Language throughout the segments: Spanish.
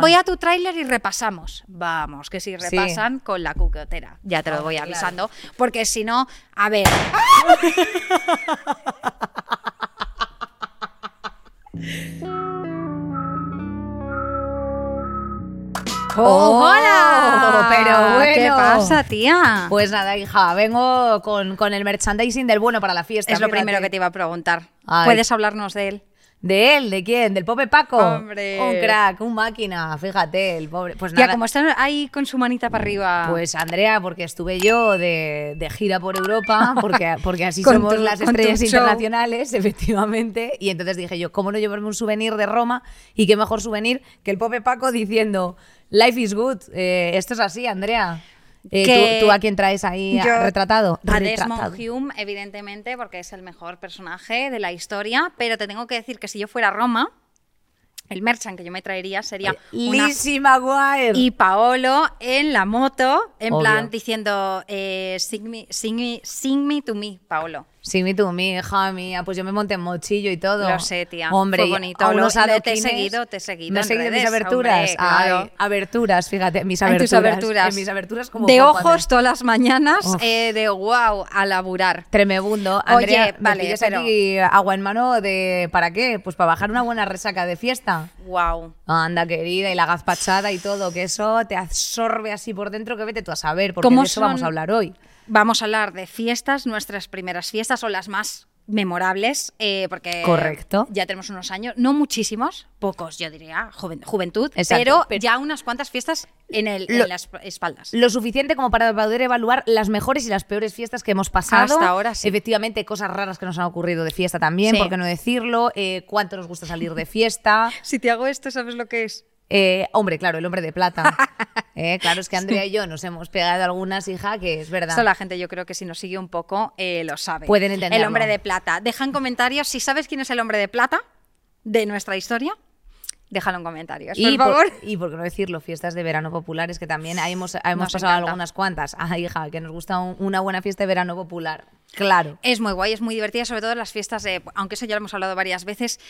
Voy a tu tráiler y repasamos. Vamos, que si repasan con la cucotera. Ya te lo voy avisando. Porque si no, a ver. ¡Oh, hola! Pero bueno. ¿Qué pasa, tía? Pues nada, hija, vengo con, con el merchandising del bueno para la fiesta. es lo primero que te iba a preguntar. Ay. ¿Puedes hablarnos de él? ¿De él? ¿De quién? ¿Del Pope Paco? Hombre. Un crack, un máquina, fíjate, el pobre. Pues Ya, nada. como está ahí con su manita para arriba. Pues Andrea, porque estuve yo de, de gira por Europa, porque, porque así somos tu- las estrellas internacionales, efectivamente. Y entonces dije yo, ¿cómo no llevarme un souvenir de Roma? Y qué mejor souvenir que el Pope Paco diciendo, Life is good. Eh, esto es así, Andrea. Eh, Que ¿tú, tú a quién traes ahí Yo- retratado? A Retratado. Desmond Hume, evidentemente, porque es el mejor personaje de la historia, pero te tengo que decir que si yo fuera Roma, el merchant que yo me traería sería una Lizzie McGuire. y Paolo en la moto, en Obvio. plan diciendo eh, sing, me, sing, me, sing me to me, Paolo. Sí, mi tú, mi hija mía, pues yo me monté en mochillo y todo. Lo sé, tía. Hombre, Fue bonito. Lo- te he seguido, te he seguido ¿Me en seguido mis aberturas? hombre, claro. Ay, aberturas, fíjate, mis En aberturas. tus aberturas. En mis aberturas como de ojos todas las mañanas, eh, de wow, a laburar. Tremebundo. Andrea, Oye, me vale, pides pero- aquí agua en mano de ¿para qué? Pues para bajar una buena resaca de fiesta. Wow. Anda, querida, y la gazpachada y todo, que eso te absorbe así por dentro, que vete tú a saber, porque ¿Cómo de eso vamos son- a hablar hoy. Vamos a hablar de fiestas, nuestras primeras fiestas o las más memorables, eh, porque Correcto. ya tenemos unos años, no muchísimos, pocos yo diría, joven- juventud, pero, pero- ya unas cuantas fiestas en, el, en las espaldas. Lo suficiente como para poder evaluar las mejores y las peores fiestas que hemos pasado. Hasta ahora sí. Efectivamente, cosas raras que nos han ocurrido de fiesta también, Sí. por qué no decirlo. Eh, cuánto nos gusta salir de fiesta. Si te hago esto, ¿sabes lo que es? Eh, hombre, claro, el hombre de plata. Eh, claro, es que Andrea y yo nos hemos pegado algunas, hija, que es verdad. Esto la gente yo creo que si nos sigue un poco eh, lo sabe. Pueden entenderlo. El hombre de plata. Deja en comentarios si sabes quién es el hombre de plata de nuestra historia. Déjalo en comentarios, Y por favor. y por qué no decirlo, fiestas de verano populares, que también hemos, hemos pasado encanta. algunas cuantas. Ay, hija, que nos gusta un- una buena fiesta de verano popular. Claro. Es muy guay, es muy divertida, sobre todo en las fiestas de, aunque eso ya lo hemos hablado varias veces,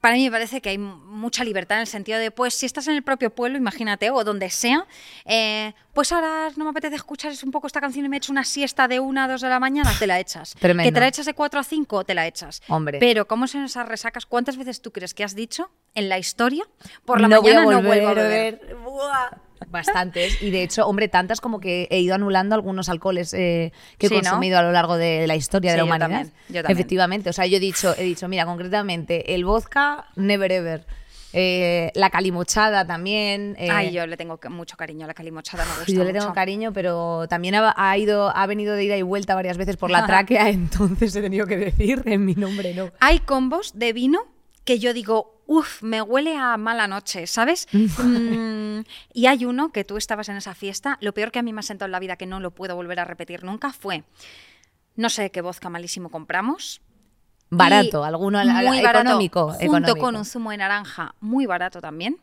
para mí me parece que hay mucha libertad en el sentido de, pues si estás en el propio pueblo, imagínate, o donde sea, eh, pues ahora no me apetece escuchar un poco esta canción y me echo una siesta de una a dos de la mañana, te la echas. Tremendo. Que te la echas de cuatro a cinco, te la echas. Hombre. Pero ¿cómo son esas resacas? ¿Cuántas veces tú crees que has dicho en la historia, por la no mañana voy a no vuelvo a beber? Buah. Bastantes. Y de hecho, hombre, tantas como que he ido anulando algunos alcoholes eh, que he consumido a lo largo de la historia de la yo humanidad. también, yo también. Efectivamente. O sea, yo he dicho, he dicho, mira, concretamente, el vodka, never ever. Eh, la calimochada también. eh, Ay, yo le tengo mucho cariño a la calimochada, me gusta yo le tengo mucho. cariño, pero también ha, ha ido, ha venido de ida y vuelta varias veces por la tráquea, entonces he tenido que decir en mi nombre no. Hay combos de vino que yo digo, uff, me huele a mala noche, ¿sabes? Mm, y hay uno que tú estabas en esa fiesta, lo peor que a mí me ha sentado en la vida, que no lo puedo volver a repetir nunca, fue, no sé qué vodka malísimo compramos. Barato, alguno al- al- muy barato, económico. junto económico. con un zumo de naranja muy barato también.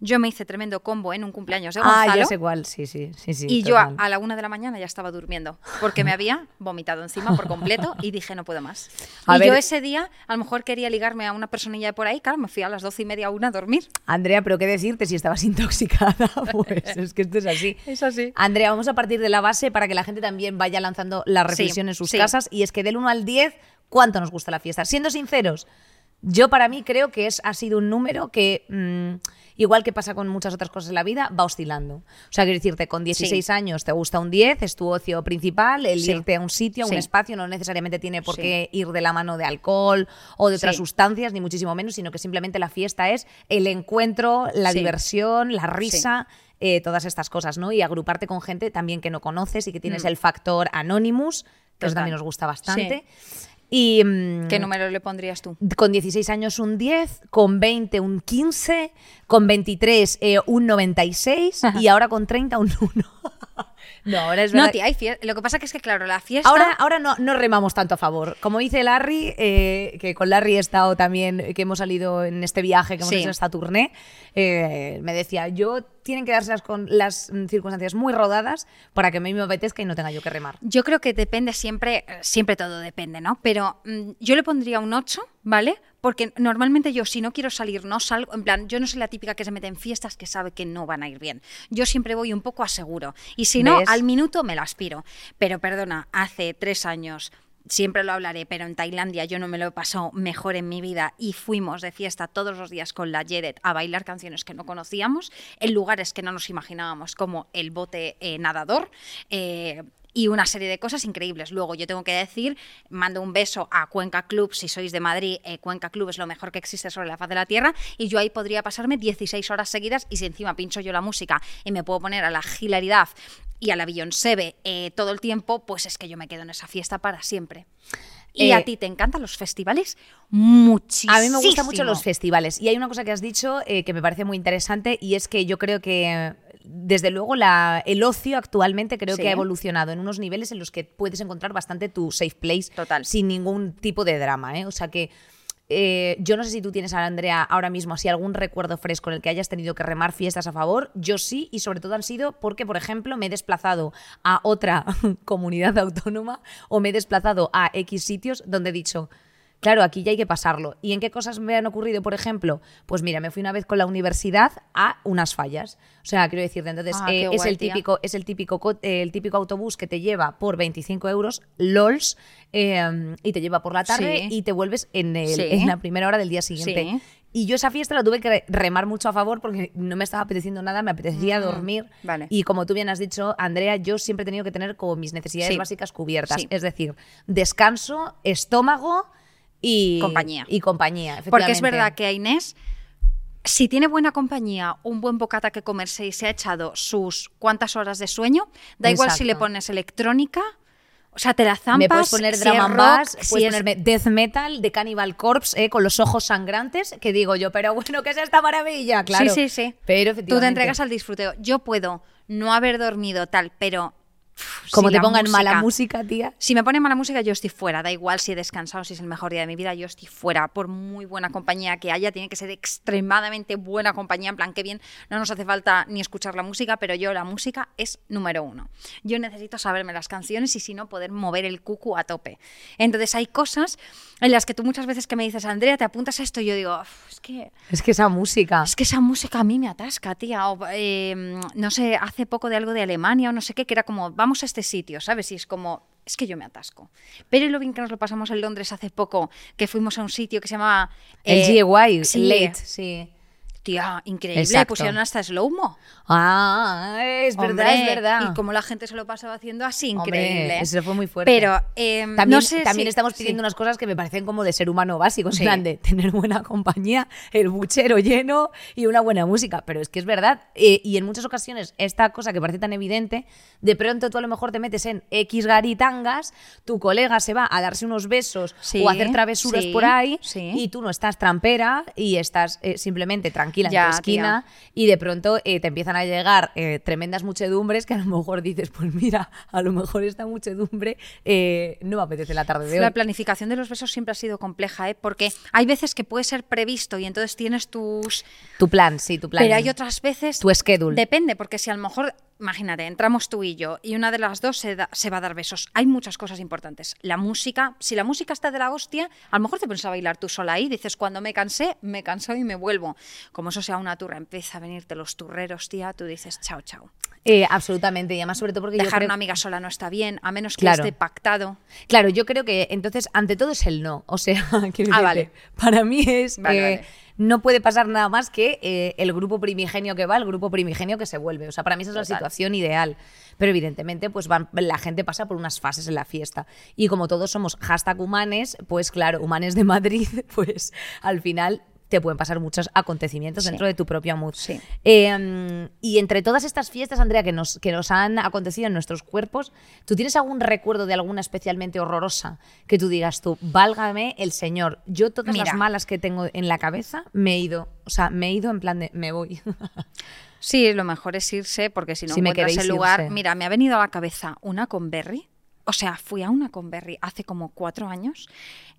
Yo me hice tremendo combo en un cumpleaños de Ah, ya sé cuál, sí, sí, sí. sí y yo a, la una de la mañana ya estaba durmiendo porque me había vomitado encima por completo y dije no puedo más. A y ver- yo ese día a lo mejor quería ligarme a una personilla de por ahí, claro, me fui a las doce y media a una a dormir. Andrea, pero qué decirte si estabas intoxicada, pues es que esto es así. Es así. Andrea, vamos a partir de la base para que la gente también vaya lanzando la reflexión en sus sí. casas y es que del 1 al 10, ¿cuánto nos gusta la fiesta? Siendo sinceros, yo para mí creo que es, ha sido un número que, mm, igual que pasa con muchas otras cosas en la vida, va oscilando. O sea, quiero decirte, con 16 años te gusta un 10, es tu ocio principal, el Sí. irte a un sitio, a un Sí. espacio, no necesariamente tiene por Sí. qué ir de la mano de alcohol o de otras Sí. sustancias, ni muchísimo menos, sino que simplemente la fiesta es el encuentro, la Sí. diversión, la risa. eh, todas estas cosas, ¿no? Y agruparte con gente también que no conoces y que tienes Mm. el factor Anonymous, que eso también nos gusta bastante. Y mm, ¿Qué número le pondrías tú? con 16 años un 10, con 20 un 15, con 23 eh, un 96 y ahora con 30 un 1. No, ahora es No, verdad. tía, hay fiesta. Lo que pasa que es que, claro, la fiesta. Ahora, ahora no, no remamos tanto a favor. Como dice Larry, eh, que con Larry he estado también, que hemos salido en este viaje, que hemos Sí. hecho esta tournée, eh, me decía, yo tienen que darse las, con las mm, circunstancias muy rodadas para que a mí me apetezca y no tenga yo que remar. Yo creo que depende siempre, eh, siempre todo depende, ¿no? Pero mm, yo le pondría un 8, ¿vale? Porque normalmente yo si no quiero salir no salgo, en plan, yo no soy la típica que se mete en fiestas que sabe que no van a ir bien. Yo siempre voy un poco a seguro. Y si no, ¿Ves? al minuto me la aspiro. Pero perdona, hace tres años... Siempre lo hablaré, pero en Tailandia yo no me lo he pasado mejor en mi vida y fuimos de fiesta todos los días con la Jedet a bailar canciones que no conocíamos en lugares que no nos imaginábamos, como el bote eh, nadador. eh, y una serie de cosas increíbles. Luego yo tengo que decir, mando un beso a Cuenca Club, si sois de Madrid, eh, Cuenca Club es lo mejor que existe sobre la faz de la Tierra, y yo ahí podría pasarme 16 horas seguidas y si encima pincho yo la música y me puedo poner a la hilaridad y a la Beyoncé eh, todo el tiempo, pues es que yo me quedo en esa fiesta para siempre. Y Eh, a ti te encantan los festivales muchísimo. A mí me gustan mucho los festivales. Y hay una cosa que has dicho eh, que me parece muy interesante y es que yo creo que, desde luego, la, el ocio actualmente creo Sí. que ha evolucionado en unos niveles en los que puedes encontrar bastante tu safe place Total. sin ningún tipo de drama. ¿eh? O sea que. Eh, yo no sé si tú tienes, Andrea, ahora mismo así algún recuerdo fresco en el que hayas tenido que remar fiestas a favor. Yo sí, y sobre todo han sido porque, por ejemplo, me he desplazado a otra comunidad autónoma o me he desplazado a X sitios donde he dicho, Claro, aquí ya hay que pasarlo. ¿Y en qué cosas me han ocurrido, por ejemplo? Pues mira, me fui una vez con la universidad a unas fallas. O sea, quiero decirte, entonces Ah, eh, es, guay, el típico, es el típico, co- eh, el típico autobús que te lleva por 25 euros, LOLs, eh, y te lleva por la tarde Sí. y te vuelves en, el- Sí. en la primera hora del día siguiente. Sí. Y yo esa fiesta la tuve que remar mucho a favor porque no me estaba apeteciendo nada, me apetecía Mm, dormir. vale. Y como tú bien has dicho, Andrea, yo siempre he tenido que tener como mis necesidades básicas cubiertas. Es decir, descanso, estómago y Compañía. Y compañía, Porque es efectivamente. verdad que a Inés, si tiene buena compañía, un buen bocata que comerse y se ha echado sus cuantas horas de sueño, da igual si le Exacto. pones electrónica, o sea, te la zampas. Me puedes poner si rock, bass, si puedes es- ponerme death metal de Cannibal Corpse eh, con los ojos sangrantes, que digo yo, pero bueno, ¿qué es esta maravilla? Claro. Sí, sí, sí. Pero Tú te efectivamente, entregas al disfruteo. Yo puedo no haber dormido tal, pero. Como si te pongan mala música- música, tía. Si me ponen mala música, yo estoy fuera. Da igual si he descansado, si es el mejor día de mi vida, yo estoy fuera. Por muy buena compañía que haya, tiene que ser extremadamente buena compañía. En plan, que bien, no nos hace falta ni escuchar la música, pero yo la música es número uno. Yo necesito saberme las canciones y si no, poder mover el cucu a tope. Entonces, hay cosas en las que tú muchas veces que me dices, Andrea, te apuntas a esto, y yo digo, "Uf, es que. Es que esa música. Es que esa música a mí me atasca, tía. O, eh, no sé, hace poco de algo de Alemania o no sé qué, que era como, vamos a este sitio, ¿sabes? Y es como, es que yo me atasco. Pero lo bien que nos lo pasamos en Londres hace poco, que fuimos a un sitio que se llamaba... El eh, GY, sí, late, sí. Tía, increíble. Exacto. Pusieron hasta slow-mo. Ah, es verdad, es verdad. Y como la gente se lo pasaba haciendo así, Hombre, increíble. eso fue muy fuerte. Pero eh, También, no sé también si- estamos sí. pidiendo unas cosas que me parecen como de ser humano básico, Sí. plan de tener buena compañía, el buchero lleno y una buena música. Pero es que es verdad. eh, y en muchas ocasiones, esta cosa que parece tan evidente, de pronto tú a lo mejor te metes en X garitangas, tu colega se va a darse unos besos Sí, o a hacer travesuras por ahí y tú no estás trampera y estás eh, simplemente tranquila Ya, en tu esquina y de pronto eh, te empiezan a llegar eh, tremendas muchedumbres que a lo mejor dices, pues mira, a lo mejor esta muchedumbre eh, no me apetece la tarde de hoy. La planificación de los besos siempre ha sido compleja, porque hay veces que puede ser previsto y entonces tienes tus... Tu plan, sí, tu plan. Pero hay otras veces... Tu schedule. Depende, porque si a lo mejor, imagínate, entramos tú y yo y una de las dos se, da- se va a dar besos. Hay muchas cosas importantes. La música, si la música está de la hostia, a lo mejor te pones a bailar tú sola ahí, dices, cuando me cansé, me cansó y me vuelvo. Como eso sea una turra, empieza a venirte los turreros, tía, tú dices, chao, chao. Eh, absolutamente, y además sobre todo porque yo Dejar creo... una amiga sola no está bien, a menos que Claro. esté pactado. Claro, yo creo que entonces, ante todo es el no. O sea, Ah, vale. para mí es Vale, eh, vale. no puede pasar nada más que eh, el grupo primigenio que va, el grupo primigenio que se vuelve. O sea, para mí esa es la situación ideal. Pero evidentemente, pues van, la gente pasa por unas fases en la fiesta. Y como todos somos hashtag humanes, pues claro, humanes de Madrid, pues al final te pueden pasar muchos acontecimientos Sí. dentro de tu propio mood. Sí. Eh, mm, y entre todas estas fiestas, Andrea, que nos, que nos han acontecido en nuestros cuerpos, ¿tú tienes algún recuerdo de alguna especialmente horrorosa que tú digas tú, válgame el Señor? Yo todas Mira. las malas que tengo en la cabeza me he ido. O sea, me he ido en plan de, me voy. Sí, lo mejor es irse porque si no Si me encuentras queréis el lugar. irse. Mira, me ha venido a la cabeza una con Berry. O sea, fui a una con Berry hace como cuatro años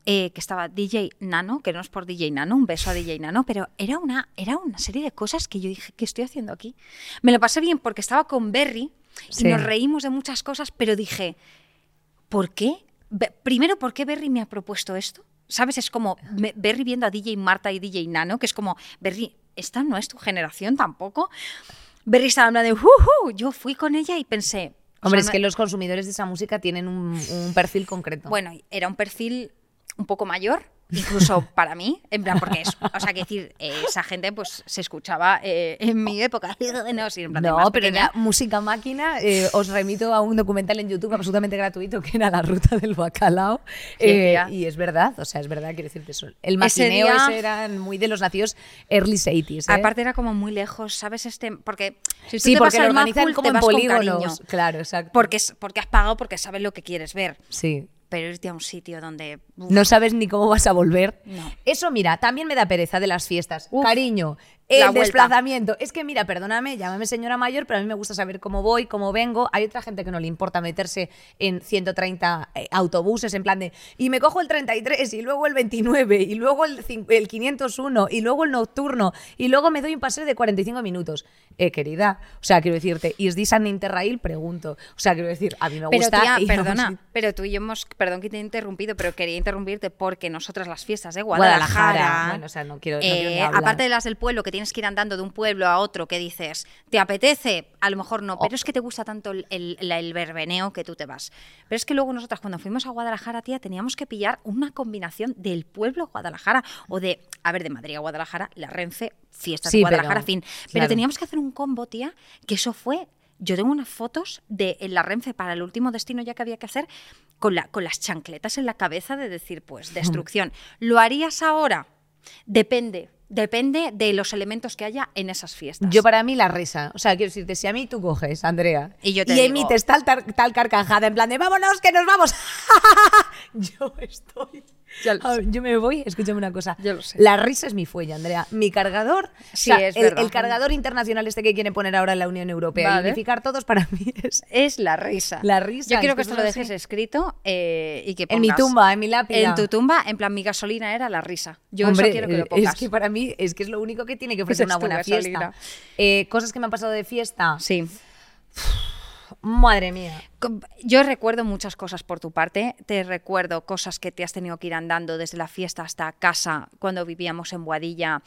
eh, que estaba DJ Nano, que no es por DJ Nano, un beso a DJ Nano, pero era una, era una serie de cosas que yo dije, ¿qué estoy haciendo aquí? Me lo pasé bien porque estaba con Berry y Sí. nos reímos de muchas cosas, pero dije, ¿por qué? Be- Primero, ¿por qué Berry me ha propuesto esto? ¿Sabes? Es como me- Berry viendo a DJ Marta y DJ Nano, que es como, Berry, esta no es tu generación tampoco. Berry estaba hablando de, "Ujú". yo fui con ella y pensé... o Hombre, sea, es no- que los consumidores de esa música tienen un, un perfil concreto. Bueno, era un perfil un poco mayor, incluso para mí, en plan, porque es, o sea, que decir, eh, esa gente pues se escuchaba eh, en mi época, no, sí, en plan No, más pero ya música máquina, eh, os remito a un documental en YouTube absolutamente gratuito que era La Ruta del Bacalao. Eh, y es verdad, o sea, es verdad, quiero decirte eso. El Ese maquineo día- ese eran muy de los nacidos early 80s. ¿eh? Aparte era como muy lejos, ¿sabes? Este, porque si tú sí, te porque vas al Macul, como te en con polígonos. cariño. Claro, exacto. Porque, es- porque has pagado porque sabes lo que quieres ver. Sí. Pero irte a un sitio donde... uf, No sabes ni cómo vas a volver. No. Eso, mira, también me da pereza de las fiestas. Uf, Cariño, el desplazamiento. Es que, mira, perdóname, llámame señora mayor, pero a mí me gusta saber cómo voy, cómo vengo. Hay otra gente que no le importa meterse en 130 eh, autobuses, en plan de, y me cojo el 33, y luego el 29, y luego el, el 501, y luego el nocturno, y luego me doy un paseo de 45 minutos. Eh, querida, o sea, quiero decirte, ¿y es de San Interrail? Pregunto. O sea, quiero decir, a mí me Pero gusta. tía, perdona, pero tú y yo hemos, perdón que te he interrumpido, pero quería interrumpirte porque nosotras las fiestas de Guadalajara, Guadalajara, bueno, o sea, no quiero- no quiero ni eh, aparte de las del pueblo que tienes que ir andando de un pueblo a otro, que dices, ¿te apetece? A lo mejor no, Oh. pero es que te gusta tanto el, el, verbeneo que tú te vas. Pero es que luego nosotras cuando fuimos a Guadalajara, tía, teníamos que pillar una combinación del pueblo Guadalajara o de, a ver, de Madrid a Guadalajara, la Renfe, fiestas Sí, de Guadalajara, pero- fin. Pero claro. teníamos que hacer un combo, tía, que eso fue yo tengo unas fotos de en la Renfe para el último destino ya que había que hacer con, la, con las chancletas en la cabeza de decir, pues, destrucción. ¿Lo harías ahora? Depende. Depende de los elementos que haya en esas fiestas. Yo para mí la risa. O sea, quiero decirte, si a mí tú coges, Andrea, Y yo te digo- emites tal, tar- tal carcajada en plan de vámonos, que nos vamos. yo estoy. Ya lo yo me voy, escúchame una cosa. Yo lo sé. La risa es mi fuelle, Andrea. Mi cargador, Sí, o sea, es el, verdad. el cargador internacional este que quiere poner ahora la Unión Europea y Vale. unificar todos para mí es Es la risa. La risa, Yo quiero que esto lo es dejes así. escrito eh, y que en mi pongas- tumba, en mi lápida. En tu tumba, en plan, mi gasolina era la risa. Yo Hombre, eso quiero que lo eh, pongas. es que para mí es que es lo único que tiene que ofrecer Esa una buena gasolina. fiesta. Eh, cosas que me han pasado de fiesta. Sí. Madre mía. Yo recuerdo muchas cosas por tu parte. Te recuerdo cosas que te has tenido que ir andando desde la fiesta hasta casa cuando vivíamos en Boadilla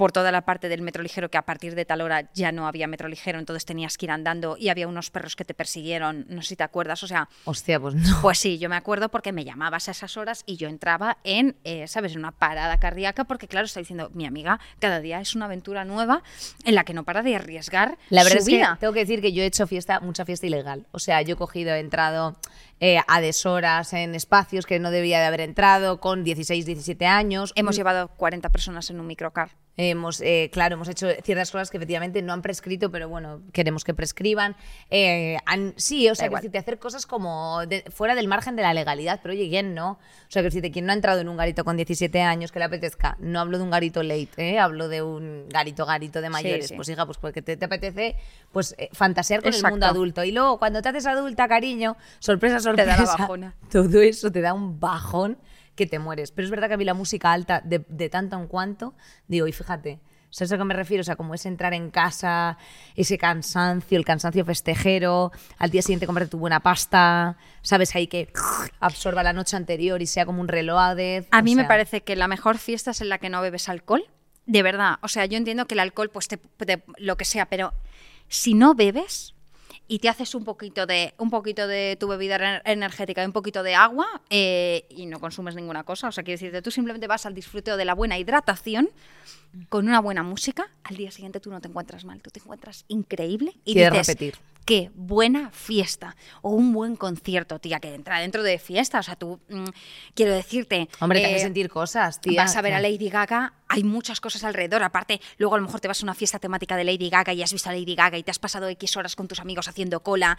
por toda la parte del metro ligero, que a partir de tal hora ya no había metro ligero, entonces tenías que ir andando y había unos perros que te persiguieron, no sé si te acuerdas, o sea, Hostia, pues no. pues sí, yo me acuerdo porque me llamabas a esas horas y yo entraba en, eh, ¿sabes?, en una parada cardíaca, porque claro, está diciendo, mi amiga, cada día es una aventura nueva en la que no para de arriesgar La verdad su es vida. que tengo que decir que yo he hecho fiesta, mucha fiesta ilegal. O sea, yo he cogido, he entrado eh, a deshoras en espacios que no debía de haber entrado con 16, 17 años. Hemos llevado 40 personas en un microcar. Hemos, eh, claro, hemos hecho ciertas cosas que efectivamente no han prescrito, pero bueno, queremos que prescriban. Eh, han- sí, o sea, que decirte, hacer cosas como de- fuera del margen de la legalidad, pero oye, ¿quién no? O sea, que decirte, quien no ha entrado en un garito con 17 años que le apetezca, no hablo de un garito late, ¿eh? hablo de un garito, garito de mayores. sí. Pues hija, pues porque te, te apetece pues eh, fantasear con el Exacto. mundo adulto. Y luego, cuando te haces adulta, cariño, sorpresa, Te sorpresa. da la bajona. Todo eso te da un bajón que te mueres. Pero es verdad que a mí la música alta, de, de tanto en cuanto, digo, y fíjate, ¿sabes a qué me refiero? O sea, como es entrar en casa, ese cansancio, el cansancio festejero, al día siguiente comprarte tu buena pasta, ¿sabes? Ahí que absorba la noche anterior y sea como un reloaded. A mí me parece que la mejor fiesta es en la que no bebes alcohol. De verdad. O sea, yo entiendo que el alcohol, pues te, te- lo que sea, pero si no bebes y te haces un poquito de un poquito de tu bebida ener- energética y un poquito de agua eh, y no consumes ninguna cosa, o sea, quiero decirte, tú simplemente vas al disfrute de la buena hidratación con una buena música, al día siguiente tú no te encuentras mal, tú te encuentras increíble y Quieres repetir. Qué buena fiesta o un buen concierto, tía, que entra dentro de fiesta. O sea, tú, mm, quiero decirte... Hombre, te hace eh, sentir cosas, tía. Vas a ver a. Lady Gaga, hay muchas cosas alrededor. Aparte, luego a lo mejor te vas a una fiesta temática de Lady Gaga y has visto a Lady Gaga y te has pasado X horas con tus amigos haciendo cola.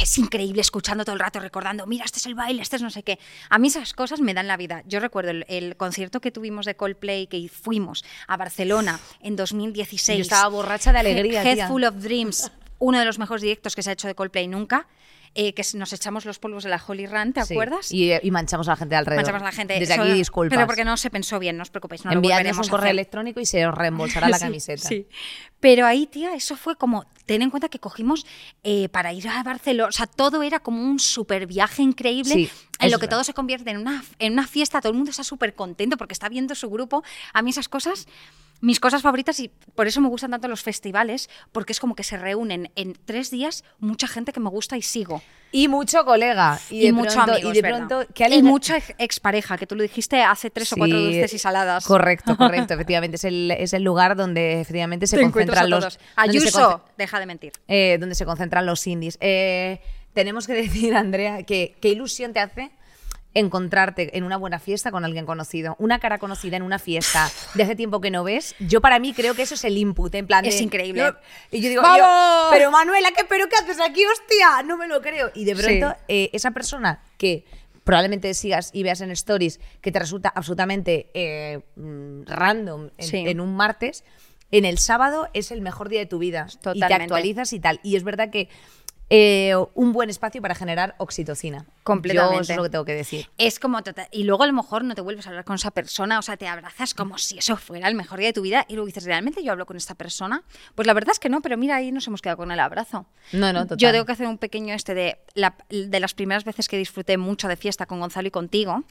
Es increíble escuchando todo el rato, recordando, mira, este es el baile, este es no sé qué. A mí esas cosas me dan la vida. Yo recuerdo el, el concierto que tuvimos de Coldplay, que fuimos a Barcelona en 2016. Yo estaba borracha de alegría, Head tía. Full of Dreams, uno de los mejores directos que se ha hecho de Coldplay nunca. eh, que nos echamos los polvos de la Holy Run, ¿te Sí. acuerdas? Y, y manchamos a la gente de alrededor. Manchamos a la gente. Desde Eso- aquí, disculpas. Pero porque no se pensó bien, no os preocupéis. No Enviadnos un correo electrónico y se os reembolsará la Sí, camiseta. Sí. Pero ahí, tía, eso fue como. Ten en cuenta que cogimos eh, para ir a Barcelona. O sea, todo era como un super viaje increíble. Sí, en lo que verdad. todo se convierte en una, en una fiesta. Todo el mundo está súper contento porque está viendo su grupo. A mí esas cosas. Mis cosas favoritas y por eso me gustan tanto los festivales, porque es como que se reúnen en tres días mucha gente que me gusta y sigo. Y mucho colega. Y, Y, de mucho pronto, amigo, y de pronto Y mucha ex- expareja, que tú lo dijiste hace tres o cuatro dulces y saladas. Correcto, correcto. efectivamente, es el, es el lugar donde efectivamente se Te concentran los. Ayuso, deja de mentir. eh, donde se concentran los indies. Eh, tenemos que decir, Andrea, que qué ilusión te hace encontrarte en una buena fiesta con alguien conocido. Una cara conocida en una fiesta de hace tiempo que no ves. Yo para mí creo que eso es el input, en plan Es increíble. yo- y yo digo, ¡Vamos! yo, pero Manuela, ¿qué, pero qué haces aquí, hostia? No me lo creo. Y de pronto, Sí. eh, esa persona que probablemente sigas y veas en stories que te resulta absolutamente eh, mm, random en, Sí. en un martes, en el sábado es el mejor día de tu vida. Y te actualizas y tal. Y es verdad que eh, un buen espacio para generar oxitocina. Completamente. Yo eso es lo que tengo que decir. Es como total- y luego a lo mejor no te vuelves a hablar con esa persona, o sea, te abrazas como si eso fuera el mejor día de tu vida y luego dices, ¿realmente yo hablo con esta persona? Pues la verdad es que no, pero mira, ahí nos hemos quedado con el abrazo. No, no, total. Yo tengo que hacer un pequeño este de, la- de las primeras veces que disfruté mucho de fiesta con Gonzalo y contigo,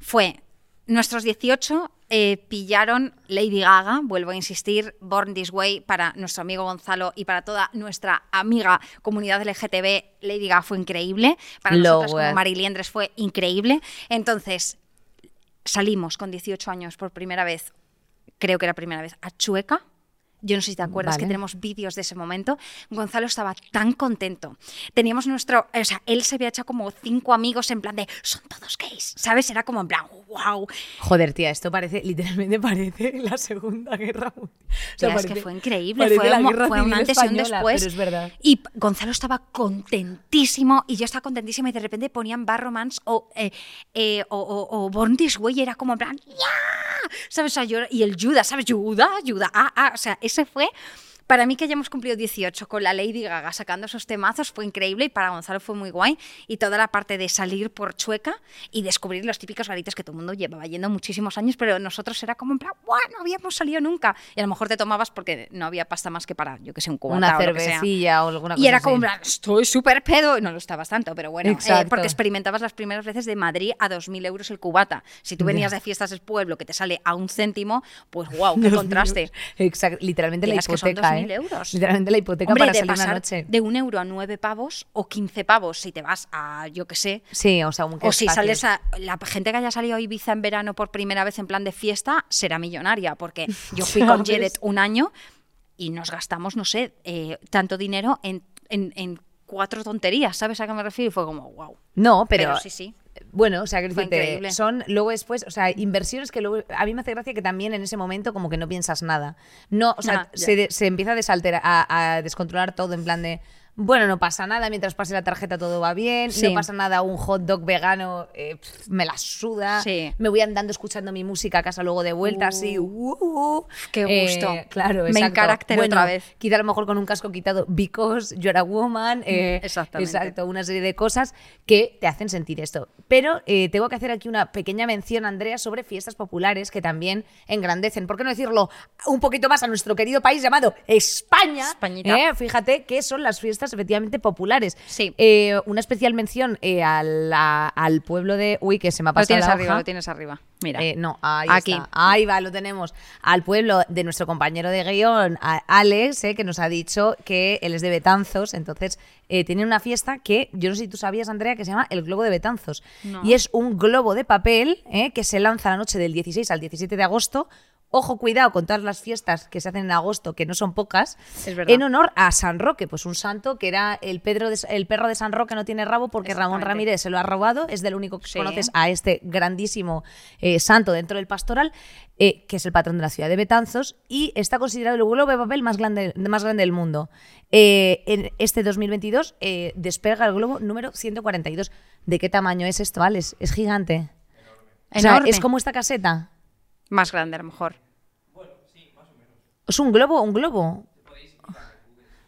fue nuestros 18 eh, pillaron Lady Gaga, vuelvo a insistir, Born This Way para nuestro amigo Gonzalo y para toda nuestra amiga comunidad LGTB, Lady Gaga fue increíble, para nosotros como Mariliendres fue increíble. Entonces, salimos con 18 años por primera vez, creo que era primera vez, a Chueca. Yo no sé si te acuerdas Vale. que tenemos vídeos de ese momento. Gonzalo estaba tan contento. Teníamos nuestro, o sea, él se había hecho como cinco amigos en plan de, son todos gays, ¿sabes? Era como en plan, wow. Joder, tía, esto parece, literalmente parece la Segunda Guerra Mundial. O sea, es que fue increíble, fue, la un, fue antes y un después. Pero es verdad. Y Gonzalo estaba contentísimo y yo estaba contentísima y de repente ponían Bar Romance o, eh, eh, o, o- o Born This Way y era como en plan, ¡ya! ¿Sabes? O sea, y el Judas, ¿sabes? Judas, Judas, ah, ah. O sea, ese fue... Para mí que hayamos cumplido 18 con la Lady Gaga sacando esos temazos fue increíble y para Gonzalo fue muy guay. Y toda la parte de salir por Chueca y descubrir los típicos garitos que todo el mundo llevaba yendo muchísimos años, pero nosotros era como en plan, ¡buah! No habíamos salido nunca. Y a lo mejor te tomabas porque no había pasta más que para, yo que sé, un cubata Una o cervecilla o alguna cosa Y era así. como, en plan, estoy súper pedo. Y no lo estabas tanto, pero bueno. eh, porque experimentabas las primeras veces de Madrid a 2.000 euros el cubata. Si tú venías de fiestas del pueblo que te sale a un céntimo, pues wow, qué contraste. Exacto, literalmente la son hipoteca, 2.000 ¿eh? euros. Literalmente la hipoteca Hombre, para de salir una pasar noche. de un euro a nueve pavos o 15 pavos si te vas a, yo qué sé, Sí, o sea, un o si sales a. La gente que haya salido a Ibiza en verano por primera vez en plan de fiesta será millonaria, porque yo fui con. Jared un año y nos gastamos, no sé, eh, tanto dinero en, en- en cuatro tonterías, ¿sabes a qué me refiero? Y fue como, wow. No, pero, Pero sí, sí. Bueno, o sea, decirte, increíble. son luego después, o sea, inversiones que luego. A mí me hace gracia que también en ese momento como que no piensas nada. No, o sea, Nah, se, de- se empieza a desalterar, a, a descontrolar todo en plan de. Bueno, no pasa nada, mientras pase la tarjeta todo va bien, Sí. no pasa nada, un hot dog vegano eh, me la suda, Sí. me voy andando escuchando mi música a casa luego de vuelta, así, uh, uh, Qué eh, gusto. claro, Me exacto. encarácter Bueno, otra vez. Quizá a lo mejor con un casco quitado, because you're a woman, eh, Exactamente. exacto, una serie de cosas que te hacen sentir esto. Pero eh, tengo que hacer aquí una pequeña mención, Andrea, sobre fiestas populares que también engrandecen, ¿por qué no decirlo un poquito más a nuestro querido país llamado España? Españita. Eh, Fíjate que son las fiestas efectivamente populares. Sí. Eh, una especial mención eh, a la- al pueblo de... Uy, que se me ha Lo pasado tienes la arriba, hoja. lo tienes arriba. Mira. Eh, no, ahí Aquí. está. Ahí va, lo tenemos. Al pueblo de nuestro compañero de guion, Alex, que nos ha dicho que él es de Betanzos. Entonces, tiene una fiesta que yo no sé si tú sabías, Andrea, que se llama el Globo de Betanzos. No. Y es un globo de papel que se lanza la noche del 16 al 17 de agosto. Ojo, cuidado con todas las fiestas que se hacen en agosto, que no son pocas, en honor a San Roque, pues un santo que era el, Pedro de- el perro de San Roque no tiene rabo porque Ramón. Ramírez se lo ha robado, es del único que Sí. conoces a este grandísimo eh, santo dentro del pastoral, eh, que es el patrón de la ciudad de Betanzos y está considerado el globo de papel más grande, más grande del mundo. Eh, en este 2022 eh, despega el globo número 142. ¿De qué tamaño es esto, Alex? Es gigante. O sea, Enorme. es como esta caseta. Más grande, a lo mejor. ¿Es un globo? ¿Un globo?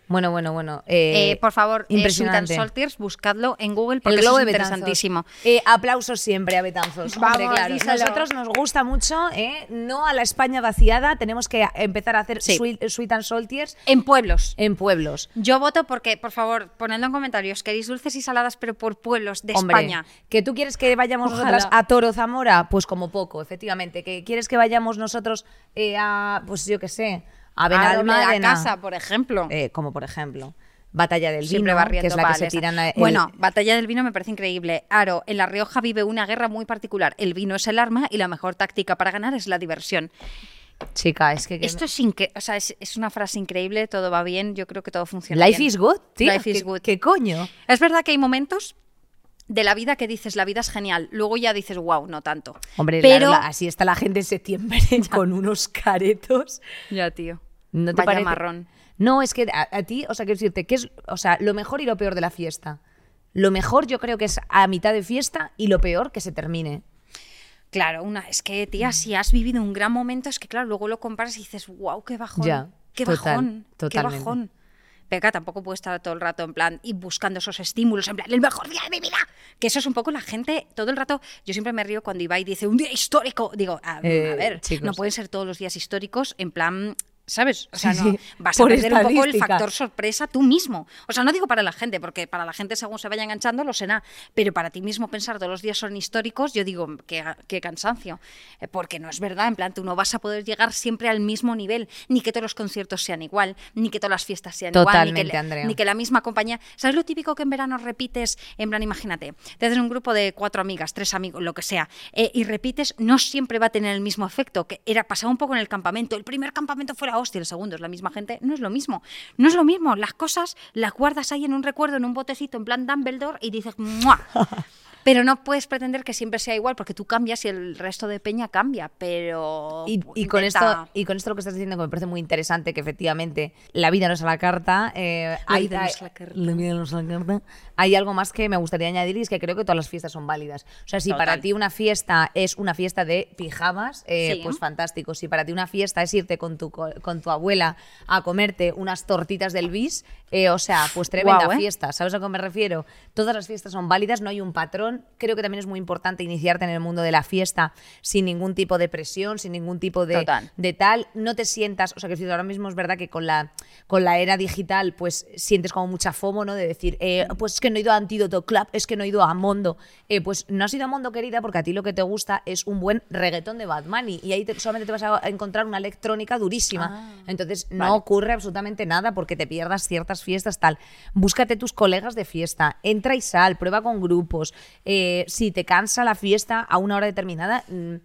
Bueno, bueno, bueno. eh, Eh, por favor, eh, impresionante. Sultan Soltiers, buscadlo en Google porque eso es interesantísimo. Eh, aplausos siempre a Betanzos. Hombre, Vamos, claro. díselo. Nosotros nos gusta mucho, ¿eh? no a la España vaciada. Tenemos que empezar a hacer Sí. sweet, and saltiers En pueblos. en pueblos. Yo voto porque, por favor, ponedlo en comentarios. Queréis dulces y saladas, pero por pueblos de Hombre, España. que tú quieres que vayamos Ojalá. nosotras a Toro Zamora, pues como poco, efectivamente. Que quieres que vayamos nosotros eh, a, pues yo qué sé, a A Doble de la casa, por ejemplo. Eh, como por ejemplo, Batalla del Siempre Vino, barriendo que es la que se tiran el- Bueno, Batalla del Vino me parece increíble. Aro, en La Rioja vive una guerra muy particular. El vino es el arma y la mejor táctica para ganar es la diversión. Chica, es que... Esto es, o sea, es, es una frase increíble, todo va bien, yo creo que todo funciona Life bien. is good, tío. Life is ¿Qué- good. ¿Qué coño? Es verdad que hay momentos de la vida que dices, la vida es genial. Luego ya dices, wow, no tanto. Hombre, pero... la- la- así está la gente en septiembre con unos caretos. Ya, tío. ¿No te Vaya parece? marrón. No, es que a, a ti, o sea, quiero decirte, ¿qué es, o sea, lo mejor y lo peor de la fiesta? Lo mejor yo creo que es a mitad de fiesta y lo peor que se termine. Claro, una, es que, tía, si has vivido un gran momento, es que, claro, luego lo comparas y dices, wow, qué bajón. Ya, qué total, bajón. totalmente. Qué bajón. Peca tampoco puede estar todo el rato en plan y buscando esos estímulos, en plan, el mejor día de mi vida. Que eso es un poco la gente, todo el rato. Yo siempre me río cuando Ibai dice un día histórico. Digo, a, a Eh, ver, chicos. no pueden ser todos los días históricos en plan. ¿Sabes? O sea, Sí, no, sí, vas a por perder un poco el factor sorpresa tú mismo. O sea, no digo para la gente, porque para la gente según se vaya enganchando lo será, pero para ti mismo pensar todos los días son históricos, yo digo, qué, qué cansancio. Eh, Porque no es verdad, en plan, tú no vas a poder llegar siempre al mismo nivel, ni que todos los conciertos sean igual, ni que todas las fiestas sean igual, ni Totalmente, que, Andrea. ni que la misma compañía. ¿Sabes lo típico que en verano repites? En plan, imagínate, te haces un grupo de cuatro amigas, tres amigos, lo que sea, eh, y repites, no siempre va a tener el mismo efecto, que era pasaba un poco en el campamento. El primer campamento fue hostia, el segundo es la misma gente, no es lo mismo. No es lo mismo. Las cosas las guardas ahí en un recuerdo, en un botecito, en plan Dumbledore, y dices, ¡mua! Pero no puedes pretender que siempre sea igual, porque tú cambias y el resto de peña cambia, pero... Y, y con esto, y con esto lo que estás diciendo que me parece muy interesante, que efectivamente la vida no es a la carta. eh, La hay, vida no es a la carta. la vida no es a la carta. Hay algo más que me gustaría añadir y es que creo que todas las fiestas son válidas. O sea, si Total. para ti una fiesta es una fiesta de pijamas, eh, Sí. pues fantástico. Si para ti una fiesta es irte con tu, co- con tu abuela a comerte unas tortitas del bis, eh, o sea, pues tremenda Guau, ¿eh? fiesta. ¿Sabes a qué me refiero? Todas las fiestas son válidas, no hay un patrón. Creo que también es muy importante iniciarte en el mundo de la fiesta sin ningún tipo de presión, sin ningún tipo de, Total. de tal. No te sientas, o sea, que ahora mismo es verdad que con la, con la era digital, pues sientes como mucha fomo, ¿no? De decir, eh, pues es que no he ido a Antídoto Club, es que no he ido a Mondo. Eh, pues no has ido a Mondo, querida, porque a ti lo que te gusta es un buen reggaetón de Bad Bunny y ahí te- solamente te vas a encontrar una electrónica durísima. Ah, Entonces no vale. ocurre absolutamente nada porque te pierdas ciertas fiestas, tal. Búscate tus colegas de fiesta, entra y sal, prueba con grupos. Eh, si te cansa la fiesta a una hora determinada, mm,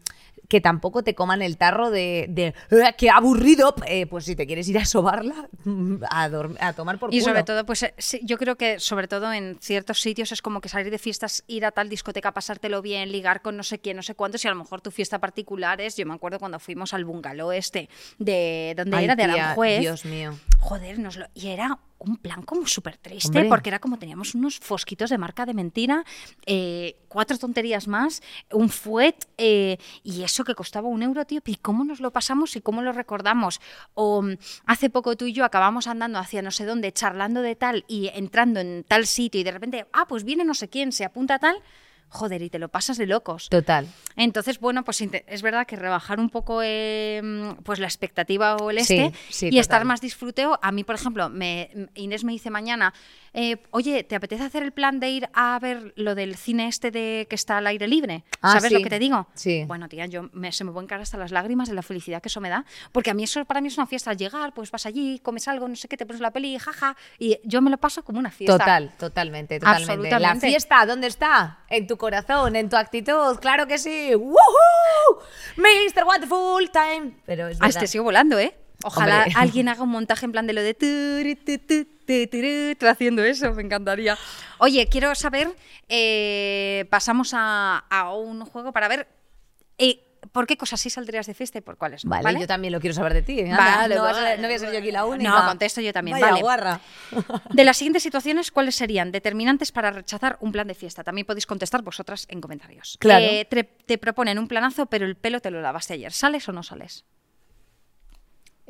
que tampoco te coman el tarro de, de "Eh, ¡qué aburrido! Eh, pues si te quieres ir a sobarla, mm, a, tomar por Y culo. sobre todo, pues eh, yo creo que sobre todo en ciertos sitios es como que salir de fiestas, ir a tal discoteca, pasártelo bien, ligar con no sé quién, no sé cuántos, y a lo mejor tu fiesta particular es, yo me acuerdo cuando fuimos al bungalow este, de donde Ay, era, de Aranjuez. Dios mío. Joder, nos lo- y era un plan como súper triste, Hombre. porque era como teníamos unos fosquitos de marca de mentira, eh, cuatro tonterías más, un fuet, eh, y eso que costaba un euro, tío, ¿y cómo nos lo pasamos y cómo lo recordamos? O mm, hace poco tú y yo acabamos andando hacia no sé dónde, charlando de tal y entrando en tal sitio, y de repente, ah, pues viene no sé quién, se apunta a tal, joder, y te lo pasas de locos. Total. Entonces, bueno, pues es verdad que rebajar un poco eh, pues la expectativa o el este Sí, sí, y estar más disfruteo. A mí, por ejemplo, me, Inés me dice mañana, eh, oye, ¿te apetece hacer el plan de ir a ver lo del cine este de que está al aire libre? Ah, ¿Sabes sí. lo que te digo? Sí. Bueno, tía, yo me, se me pueden caer hasta las lágrimas de la felicidad que eso me da, porque a mí eso para mí es una fiesta. Al llegar, pues vas allí, comes algo, no sé qué, te pones la peli, jaja, y yo me lo paso como una fiesta. Total, totalmente, totalmente. La Absolutamente. fiesta, ¿dónde está? En tu corazón, en tu actitud, claro que sí. ¡Woohoo! Mr. Wonderful Time. Pero es Ah, verdad. este sigo volando, ¿eh? Ojalá Hombre. alguien haga un montaje en plan de lo de... haciendo eso, me encantaría. Oye, quiero saber, eh, pasamos a, a un juego para ver eh, por qué cosas sí saldrías de fiesta y por cuáles no, Vale, ¿vale? yo también lo quiero saber de ti. Anda, Vale, no, vale, no voy a ser yo aquí la no, única. contesto yo también, Vaya vale. guarra. De las siguientes situaciones, ¿cuáles serían determinantes para rechazar un plan de fiesta? También podéis contestar vosotras en comentarios. Claro. Eh, te, te proponen un planazo, pero el pelo te lo lavaste ayer. ¿Sales o no sales?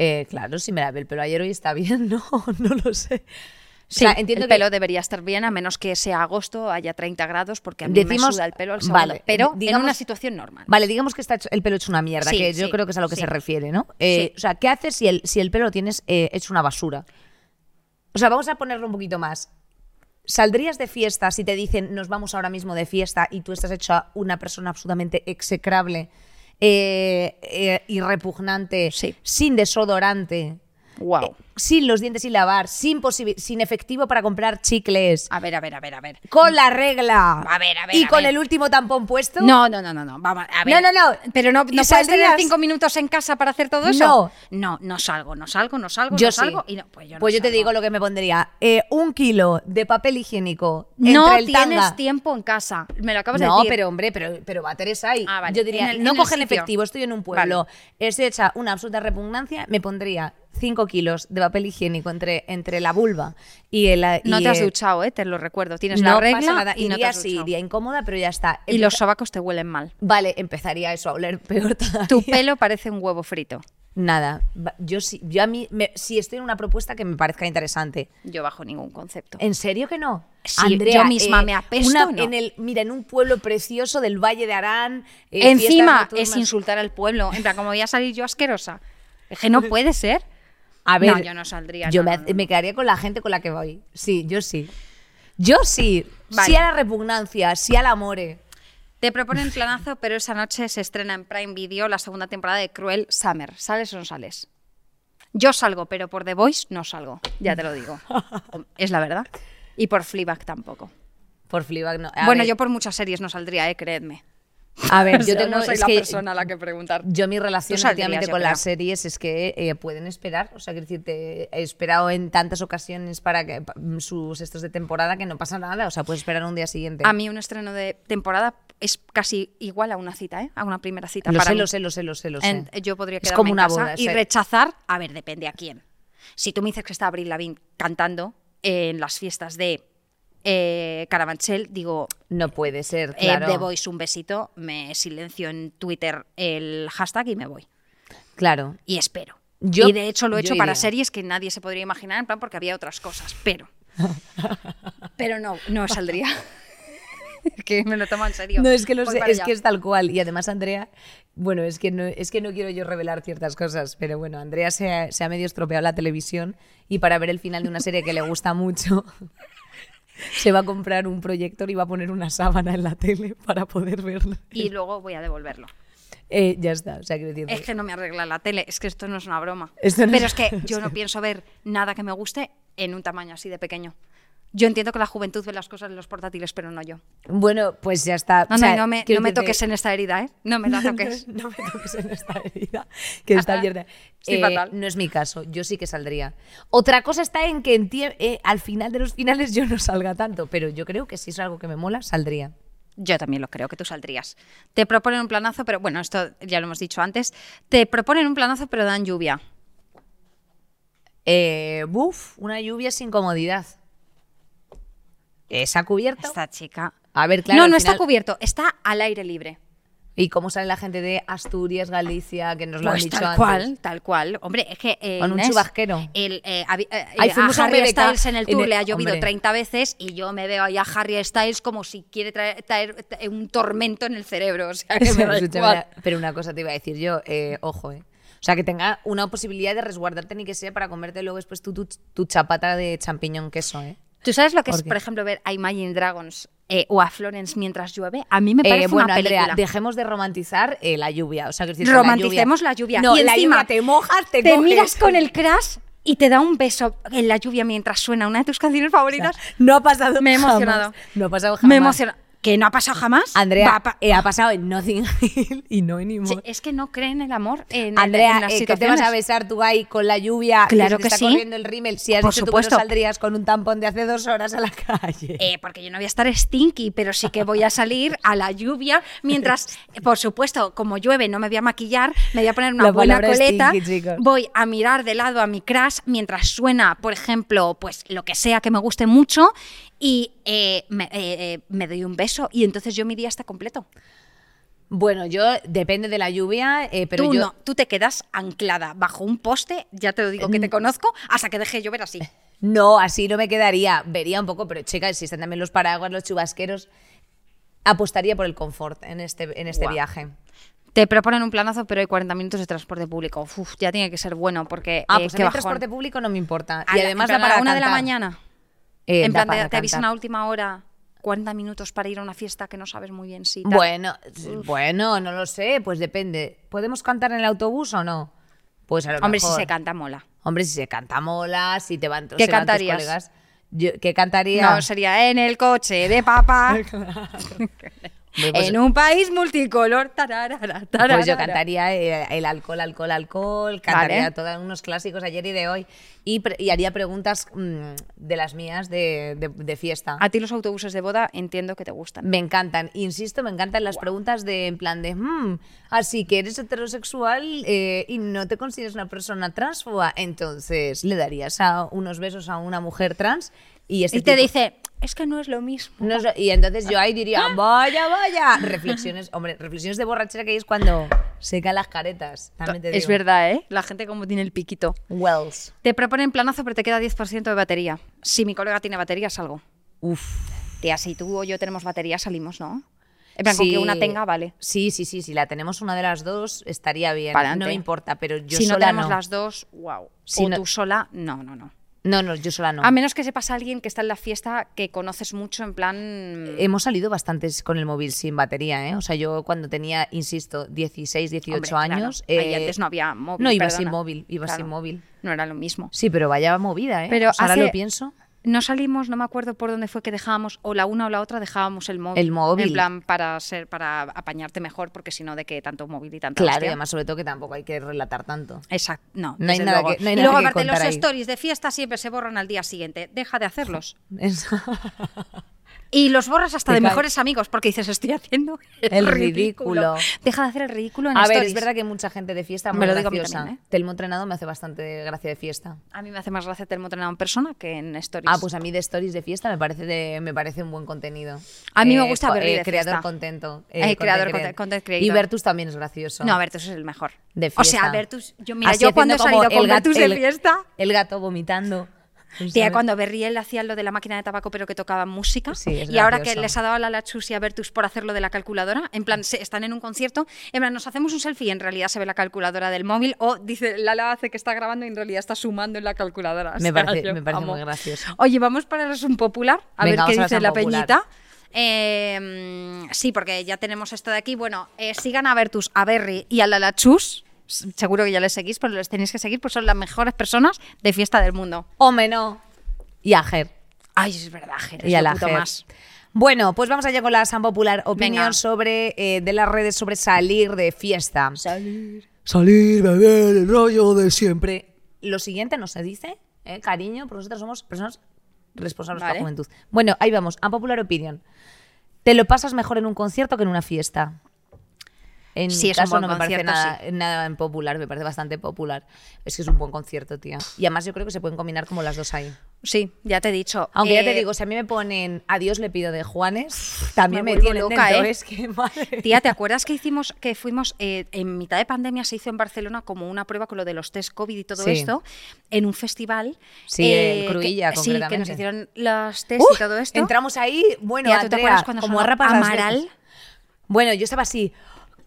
Eh, claro, si me lavé el pelo ayer hoy está bien, no, no lo sé. O Sí, sea, entiendo el que pelo debería estar bien, a menos que sea agosto, haya 30 grados, porque a mí me Decimos- suda el pelo al segundo. vale, pero en digamos- una situación normal. Vale, digamos que está hecho- el pelo hecho una mierda, Sí, que yo creo que es a lo que se refiere, ¿no? Eh. O sea, ¿qué haces si el, si el pelo lo tienes eh, hecho una basura? O sea, vamos a ponerlo un poquito más. ¿Saldrías de fiesta si te dicen nos vamos ahora mismo de fiesta y tú estás hecha una persona absolutamente execrable eh, eh, y repugnante, Sí. sin desodorante, Wow. eh, sin los dientes sin lavar, sin, sin efectivo para comprar chicles, A ver, a ver, a ver, a ver. con la regla A ver, a ver, y a con ver. el último tampón puesto? No, no, no, no, no. Vamos, a ver. No, no, no. Pero no, ¿Y ¿no puedes tener cinco minutos en casa para hacer todo eso. No. No, no salgo, no salgo, no salgo, Yo no sí. salgo. Y no, pues yo, no Pues yo te digo lo que me pondría. Eh, un kilo de papel higiénico No entre el tienes tanga. tiempo en casa. Me lo acabas No, de decir. pero hombre, pero, pero va Teresa ahí. Ah, vale. Yo diría, el- no cogen efectivo, estoy en un pueblo, estoy hecha una absoluta repugnancia, me pondría 5 kilos de papel higiénico entre, entre la vulva y el... No te has eh, duchado, ¿eh? Te lo recuerdo. Tienes no la regla pasa nada. y no te has duchado. iría incómoda, pero ya está. Y los sobacos te huelen mal. Vale, empezaría eso a oler peor todavía. Tu pelo parece un huevo frito. Nada, yo sí, yo a mí, me- si estoy en una propuesta que me parezca interesante. Yo bajo ningún concepto. ¿En serio que no? Sí, yo misma me apesto, una- no. en el, mira, en un pueblo precioso del Valle de Arán. eh, Encima es insultar al pueblo. En plan, como voy a salir yo asquerosa. Es que no puede ser. A ver, No, yo no saldría, Yo no, me, no, me quedaría con la gente con la que voy. Sí, yo sí. Yo sí. Vale. Sí a la repugnancia, sí al amore. Te proponen planazo, pero esa noche se estrena en Prime Video la segunda temporada de Cruel Summer. ¿Sales o no sales? Yo salgo, pero por The Voice no salgo. Ya te lo digo. Es la verdad. Y por Fleabag tampoco. Por Fleabag no. A bueno, ver, yo por muchas series no saldría, eh, creedme. A ver, yo tengo. no soy es la que persona a la que preguntar. Yo mi relación últimamente con las series es que eh, pueden esperar. O sea, quiero decirte, he esperado en tantas ocasiones para que pa- sus estos de temporada que no pasa nada. O sea, puedes esperar un día siguiente. A mí un estreno de temporada es casi igual a una cita, ¿eh? A una primera cita. lo para sé, mí. lo sé, lo sé, lo sé, lo sé. En- yo podría Es quedarme como en una casa boda, y rechazar, a ver, depende a quién. Si tú me dices que está Abril Lavigne cantando en las fiestas de eh, Carabanchel, digo, No puede ser, eh, claro. The Voice un besito, me silencio en Twitter el hashtag y me voy. Claro. Y espero. Yo- y de hecho lo he hecho para series que nadie se podría imaginar, en plan porque había otras cosas, pero... pero no, no saldría. que me lo tomo en serio. No, es que lo Voy sé, es allá. que es tal cual. Y además, Andrea, bueno, es que no, es que no quiero yo revelar ciertas cosas, pero bueno, Andrea se ha, se ha medio estropeado la televisión y para ver el final de una serie que le gusta mucho, se va a comprar un proyector y va a poner una sábana en la tele para poder verlo. Y luego voy a devolverlo. Eh, ya está, o sea, decir. Es que no me arregla la tele, es que esto no es una broma. No Pero es- es que yo no pienso ver nada que me guste en un tamaño así de pequeño. Yo entiendo que la juventud ve las cosas en los portátiles, pero no yo. Bueno, pues ya está. No, O sea, no, no me, no toques en esta herida, ¿eh? No me la toques. No, me toques en esta herida que está abierta. Eh, no es mi caso, yo sí que saldría. Otra cosa está en que en eh, al final de los finales yo no salga tanto, pero yo creo que si es algo que me mola, saldría. Yo también lo creo, que tú saldrías. Te proponen un planazo, pero bueno, esto ya lo hemos dicho antes. Te proponen un planazo, pero dan lluvia. Eh, buf, una lluvia sin comodidad. ¿Esa cubierto? Esta chica. A ver, claro. no, no está cubierto, está al aire libre. ¿Y cómo sale la gente de Asturias, Galicia, que nos lo Pues han dicho tal antes? cual, tal cual. Hombre, es que. eh, Con un chubasquero. El, eh, eh, Ahí eh, fuimos a Harry Styles en el en tour el- le ha llovido hombre. 30 veces y yo me veo ahí a Harry Styles como si quiere traer, traer, un tormento en el cerebro. O sea, que me da pero una cosa te iba a decir yo, ojo, eh. O sea, que tenga una posibilidad de resguardarte ni que sea para comerte luego después tú tu, tu chapata de champiñón queso, ¿eh? ¿Tú sabes lo que es, ¿Por ejemplo, ver a Imagine Dragons eh, o a Florence mientras llueve? A mí me Eh, parece bueno, una Andrea, película. dejemos de romantizar eh, la lluvia. O sea, que Romanticemos la lluvia. No, y la encima lluvia te mojas, te, te coges. miras con el crash y te da un beso en la lluvia mientras suena una de tus canciones O sea, favoritas. no ha pasado Me he jamás. emocionado. No ha pasado jamás. Me emociona. Que no ha pasado jamás. Andrea, pa- eh, ha pasado en Nothing Hill y no en Sí, Imola. es que no creen en el amor. En, Andrea, en las eh, que te vas a besar tú ahí con la lluvia Claro que, está sí. corriendo el rímel si has Por dicho supuesto. tú que no saldrías con un tampón de hace dos horas a la calle. Eh, porque yo no voy a estar stinky, pero sí que voy a salir a la lluvia mientras, por supuesto, como llueve, no me voy a maquillar, me voy a poner una La buena coleta, stinky, voy a mirar de lado a mi crush mientras suena, por ejemplo, pues lo que sea que me guste mucho y me, eh, me doy un beso y entonces yo mi día está completo. Bueno, yo depende de la lluvia, eh, pero tú yo no, tú te quedas anclada bajo un poste, ya te lo digo que te conozco, hasta que deje de llover así. no, así no me quedaría. Vería un poco, pero chica, si están también los paraguas, los chubasqueros, apostaría por el confort en este, en este viaje. Te proponen un planazo, pero hay 40 minutos de transporte público. Uf, ya tiene que ser bueno porque Ah, eh, pues a qué mí el transporte público no me importa. A y la- además en da plan, a para la una de la mañana. Eh, en plan, te, te avisan a última hora 40 minutos para ir a una fiesta que no sabes muy bien si. tal. Bueno, bueno, no lo sé, pues depende. ¿Podemos cantar en el autobús o no? Pues a lo Hombre, si se canta, mola. Hombre, si se canta mola, si te van, ¿Qué se van tus cantarías? colegas. Yo- ¿Qué cantaría? No, sería en el coche de papá. Pues- en un país multicolor. tararara, tararara. Pues yo cantaría eh, el alcohol, alcohol, alcohol, cantaría Vale. todos unos clásicos ayer y de hoy y, y haría preguntas mm, de las mías de, de- de fiesta. A ti los autobuses de boda entiendo que te gustan. Me encantan, insisto, me encantan las preguntas de en plan de, "Hmm, así que eres heterosexual eh, y no te consideras una persona transfoba, entonces le darías a unos besos a una mujer trans y este y te tipo- dice, es que no es lo mismo. No es lo- y entonces yo ahí diría, vaya, vaya. Reflexiones, hombre, reflexiones de borrachera que ahí es cuando se caen las caretas. También te Es verdad, ¿eh? La gente como tiene el piquito. Wells. Te proponen planazo, pero te queda 10% de batería. Si mi colega tiene batería, salgo. Uf. Tía, si tú o yo tenemos batería, salimos, ¿no? En plan, con que una tenga, vale. Sí, sí, sí. Si la tenemos una de las dos, estaría bien. Pa'lante. No me importa, pero yo si no tenemos no. las dos, wow. Si o no- tú sola, no, no, no. No, no, yo sola no. A menos que sepas a alguien que está en la fiesta que conoces mucho, en plan. Hemos salido bastantes con el móvil sin batería, ¿eh? O sea, yo cuando tenía, insisto, 16, 18 Hombre, claro, años. ahí eh, antes no había móvil. No, iba perdona. sin móvil, iba Claro, sin móvil. No era lo mismo. Sí, pero vaya movida, ¿eh? Pero O sea, ahora lo pienso. No salimos, no me acuerdo por dónde fue que dejábamos, o la una o la otra dejábamos el móvil. El móvil. En plan, para ser, para apañarte mejor, porque si no, de que tanto móvil y tanta Claro, y hostia. además, sobre todo que tampoco hay que relatar tanto. Exacto, no. No hay nada luego. que- no hay y luego, aparte, los ahí. stories de fiesta siempre se borran al día siguiente. Deja de hacerlos. Y los borras hasta de mejores amigos, porque dices, estoy haciendo el, El ridículo. Deja de hacer el ridículo en A ver, stories. es verdad que mucha gente de fiesta Me lo digo graciosa. también, ¿eh? Telmo entrenado me hace bastante gracia de fiesta. A mí me hace más gracia Telmo entrenado en persona que en stories. Ah, pues a mí de stories de fiesta me parece de- me parece un buen contenido. A mí me gusta co- Berry de creador fiesta. contento. Eh, creador, content- content creator. Y Bertus también es gracioso. No, Bertus es el mejor. De O fiesta. sea, Bertus, yo mira, Así yo cuando he salido con el gato- de el- fiesta, El gato vomitando. Tía, ¿sabes? cuando Berriel hacía lo de la máquina de tabaco pero que tocaba música, Sí, y ahora que les ha dado la lachus y a Bertus por hacerlo de la calculadora, en plan, se- están en un concierto, en plan, nos hacemos un selfie y en realidad se ve la calculadora del móvil, o dice, Lala hace que está grabando y en realidad está sumando en la calculadora. O Me sea, parece- me parece muy gracioso. Oye, vamos para el un popular, a Venga, ver qué dice la Popular. peñita. Eh, mm, sí, porque ya tenemos esto de aquí. Bueno, eh, sigan a Bertus, a Berry y a Lala Chus. S- Seguro que ya les seguís, pero les tenéis que seguir, pues son las mejores personas de fiesta del mundo. Hombre, no. Y a Ger. Ay, es verdad, Ger, y es a la Ger. más. Bueno, pues vamos allá con la San Popular opinión Venga. sobre eh, de las redes sobre salir de fiesta. Salir. Salir, beber, el rollo de siempre. Lo siguiente no se dice, ¿eh? cariño, porque nosotros somos personas responsables de Vale. la juventud. Bueno, ahí vamos, a popular opinion. ¿Te lo pasas mejor en un concierto que en una fiesta? En Sí, mi caso no me parece nada, nada en popular, me parece bastante popular. Es que es un buen concierto, tía. Y además yo creo que se pueden combinar como las dos ahí. Sí, ya te he dicho. Aunque ya te Eh, digo, si a mí me ponen Adiós le pido de Juanes, también me me, tienen loca, dentro. ¿eh? Es que, madre Tía, ¿te acuerdas que hicimos, que fuimos, eh, en mitad de pandemia se hizo en Barcelona como una prueba con lo de los test COVID y todo Sí. esto, en un festival? Sí, en que- Cruïlla, Sí, que nos hicieron los test ¡Uh! y todo esto. Entramos ahí, bueno, Tía, ¿tú te Andrea, acuerdas cuando como Amaral? Bueno, yo estaba así,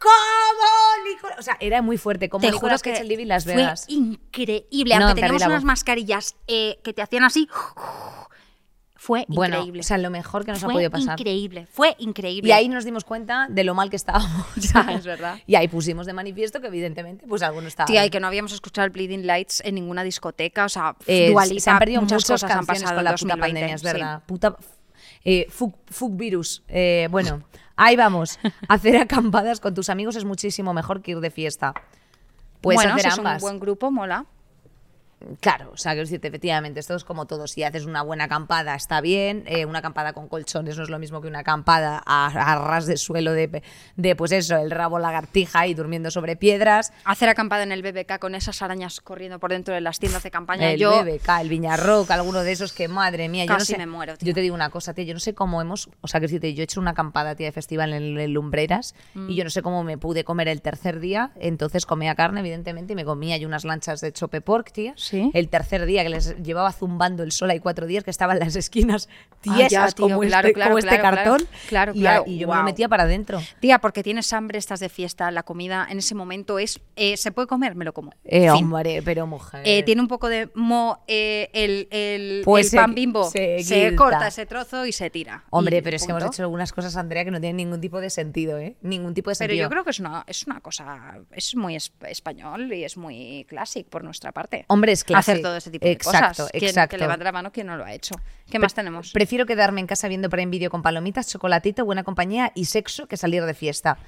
¿cómo Nicolás? O sea, era muy fuerte, como Te juro Nicolás que Cage en Las fue Vegas. increíble. No, Aunque teníamos unas mascarillas eh, que te hacían así, fue Bueno, increíble. o sea, lo mejor que nos fue ha podido pasar. increíble, fue increíble. Y ahí nos dimos cuenta de lo mal que estábamos. Es verdad. Y ahí pusimos de manifiesto que evidentemente, pues algunos estaban. Tía, y que no habíamos escuchado el Bleeding Lights en ninguna discoteca, o sea, Eh, Dua se han perdido muchas muchas cosas han canciones pasado con la puta 2020, pandemia, es sí. verdad. Puta- Eh, fuck, fuck virus. Eh, bueno, ahí vamos. Hacer acampadas con tus amigos es muchísimo mejor que ir de fiesta. Puedes bueno, hacer si ambas. es un buen grupo, mola. Claro, o sea, quiero decirte, efectivamente, esto es como todo. Si haces una buena acampada, está bien. eh, una acampada con colchones no es lo mismo que una acampada a, a ras de suelo de, de, pues eso, el rabo lagartija y durmiendo sobre piedras. Hacer acampada en el BBK con esas arañas corriendo por dentro de las tiendas de campaña. El yo, BBK, el Viñarroc, alguno de esos que, madre mía, yo no Casi sé. me muero, tío. Yo te digo una cosa, tía, yo no sé cómo hemos. O sea, que decirte, yo he hecho una acampada, tía, de festival en, en Lumbreras Mm. y yo no sé cómo me pude comer el tercer día. Entonces comía carne, evidentemente, y me comía yo unas lanchas de chope pork, tía. Sí. El tercer día que les llevaba zumbando el sol, hay cuatro días que estaban las esquinas Ah, tiesas ya, tío, como, claro, este, claro, como este claro, cartón. Claro, y, claro, y yo me lo guau. metía para adentro. Tía, porque tienes hambre, estás de fiesta, la comida en ese momento es. eh, ¿Se puede comer? Me lo como. Eh, Fin. hombre, pero mujer. Eh, tiene un poco de mo eh, el, el, Pues el se- pan bimbo. se corta ese trozo y se tira. Hombre, Y pero es que hemos hecho algunas cosas, Andrea, que no tienen ningún tipo de sentido, ¿eh? Ningún tipo de Pero sentido. yo creo que es una, es una cosa. Es muy es- español y es muy clásico por nuestra parte. Hombre, es Hacer todo ese tipo de Exacto, cosas. ¿Quién- exacto. Que levante la mano quien no lo ha hecho. ¿Qué Pre- más tenemos? Prefiero quedarme en casa viendo Prime Video con palomitas, chocolatito, buena compañía y sexo que salir de fiesta.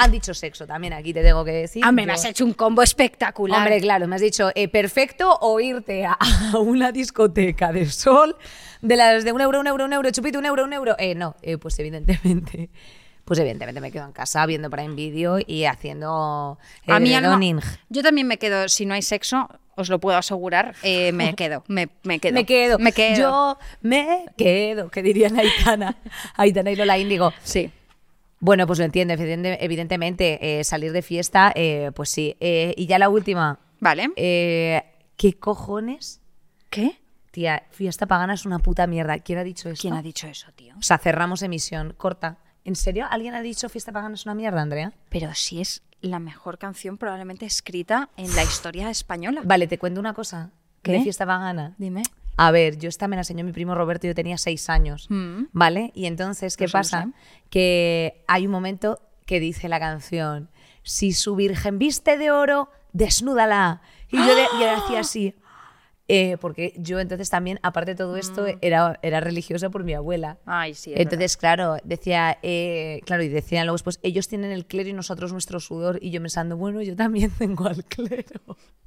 Han dicho sexo también, aquí te tengo que decir. Hombre, Yo- me has hecho un combo espectacular. Hombre, claro, me has dicho eh, perfecto o irte a, a una discoteca de sol de las de un euro, un euro, un euro, chupito, un euro, un euro. Eh, no, eh, pues evidentemente. Pues evidentemente me quedo en casa viendo Prime Video y haciendo eh, a mí edredoning. yo también me quedo, si no hay sexo, os lo puedo asegurar, eh, me quedo, me, me quedo. Me quedo. Me quedo. Yo me quedo, que dirían Aitana. Aitana y Lola Índigo. Sí. Bueno, pues lo entiendo, evidente- evidentemente. eh, salir de fiesta, eh, pues sí. Y ya la última. Vale. ¿Qué cojones? ¿Qué? Tía, fiesta pagana es una puta mierda. ¿Quién ha dicho esto? ¿Quién ha dicho eso, tío? O sea, cerramos emisión, corta. ¿En serio? ¿Alguien ha dicho fiesta pagana es una mierda, Andrea? Pero si es la mejor canción probablemente escrita en la historia española. Vale, te cuento una cosa. ¿Qué? ¿De fiesta pagana? Dime. A ver, yo esta me la enseñó mi primo Roberto, yo tenía seis años, Mm. ¿vale? Y entonces, ¿qué Pues no pasa? sé. Que hay un momento que dice la canción, si su virgen viste de oro, desnúdala. Y yo, le, yo le hacía así, eh, porque yo entonces también, aparte de todo esto, Mm. era, era religiosa por mi abuela. Ay, sí. es Entonces, claro, decía, eh, claro, y decían luego después, ellos tienen el clero y nosotros nuestro sudor. Y yo pensando, bueno, yo también tengo al clero.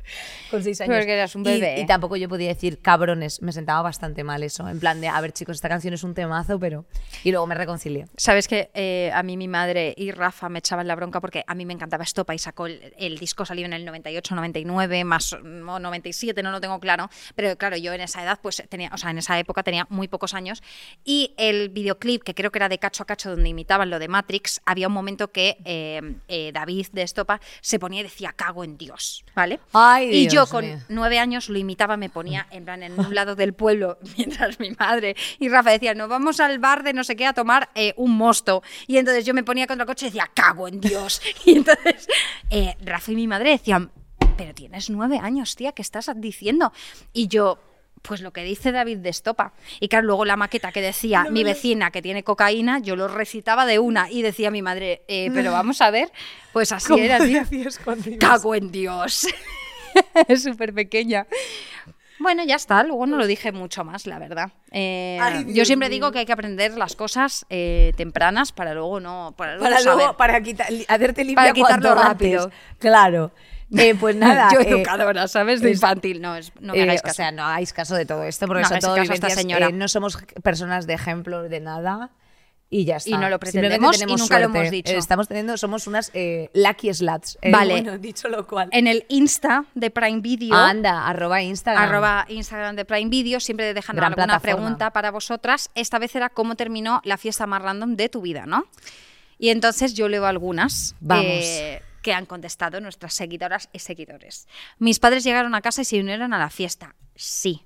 Con seis años. Porque eras un Y- bebé. Y, tampoco yo podía decir cabrones. Me sentaba bastante mal eso. En plan de, a ver, chicos, esta canción es un temazo, pero. Y luego me reconcilié. Sabes que eh, a mí mi madre y Rafa me echaban la bronca porque a mí me encantaba Estopa y sacó el, el disco salió en el 98, 99, más o 97, no lo tengo claro, pero claro, yo en esa edad pues tenía, o sea, en esa época tenía muy pocos años y el videoclip que creo que era de cacho a cacho donde imitaban lo de Matrix, había un momento que eh, eh, David de Estopa se ponía y decía cago en Dios, ¿vale? Ay, y yo con mío. nueve años lo imitaba, me ponía en plan en un lado del pueblo, mientras mi madre y Rafa decían, nos vamos al bar de no sé qué a tomar eh, un mosto. Y entonces yo me ponía contra el coche y decía, cago en Dios. Y entonces Rafa y mi madre decían, pero tienes nueve años, tía, ¿qué estás diciendo? Y yo... Pues lo que dice David de Estopa. Y claro, luego la maqueta que decía mi vecina que tiene cocaína, yo lo recitaba de una y decía mi madre, eh, pero vamos a ver, pues así era, tío. Cago en Dios. es súper pequeña. Bueno, ya está. Luego no lo dije mucho más, la verdad. Eh, Ay, yo siempre digo que hay que aprender las cosas eh, tempranas para luego no. Para luego, Para luego, para quitar, hacerte limpia Para quitarlo rápido. antes. Claro. Eh, pues nada. yo eh, educadora, ¿sabes? De es- infantil. No, es, no me Eh, hagáis o caso. sea, no hagáis caso de todo esto, porque No son todo caso esta señora. eh, no somos personas de ejemplo de nada y ya está. Y no lo Simplemente pretendemos y nunca lo hemos dicho. Eh, Estamos teniendo, somos unas eh, lucky sluts. Eh, Vale. Bueno, dicho lo cual. En el Insta de Prime Video. Anda, arroba Instagram. Arroba Instagram de Prime Video, siempre dejan Gran alguna plataforma. pregunta para vosotras. Esta vez era cómo terminó la fiesta más random de tu vida, ¿no? Y entonces yo leo algunas Vamos. eh, que han contestado nuestras seguidoras y seguidores. Mis padres llegaron a casa y se unieron a la fiesta. Sí.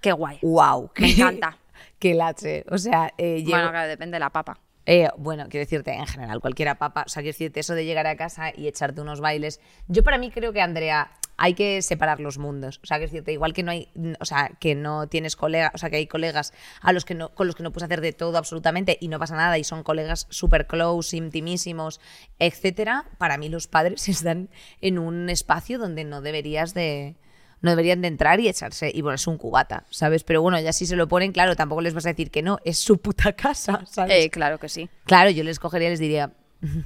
Qué guay. Wow. Me encanta. Qué lache. O sea, eh, Bueno, claro, depende de la papa. Eh, bueno, quiero decirte, en general, cualquiera papa, o sea, quiero decirte eso de llegar a casa y echarte unos bailes. Yo para mí creo que, Andrea, hay que separar los mundos. O sea, quiero decirte, igual que no hay, o sea, que no tienes colegas, o sea, que hay colegas a los que no, con los que no puedes hacer de todo absolutamente y no pasa nada y son colegas súper close, intimísimos, etcétera. Para mí los padres están en un espacio donde no deberías de... no deberían de entrar y echarse y ponerse un cubata, ¿sabes? Pero bueno, ya si se lo ponen, claro, tampoco les vas a decir que no, es su puta casa, ¿sabes? Eh, claro que sí. Claro, yo les cogería y les diría,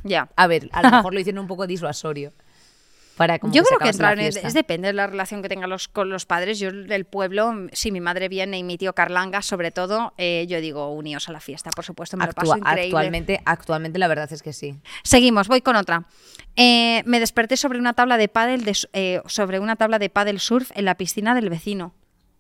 Ya. a ver, a lo mejor lo hicieron un poco disuasorio. Para como Yo que creo que entrar en- es depende de la relación que tengan los, con los padres. Yo del pueblo, si mi madre viene y mi tío Carlanga, sobre todo, eh, yo digo uníos a la fiesta, por supuesto, me lo paso increíble. actualmente, actualmente la verdad es que sí. Seguimos, voy con otra. Eh, me desperté sobre una tabla de pádel de, eh, sobre una tabla de pádel surf en la piscina del vecino.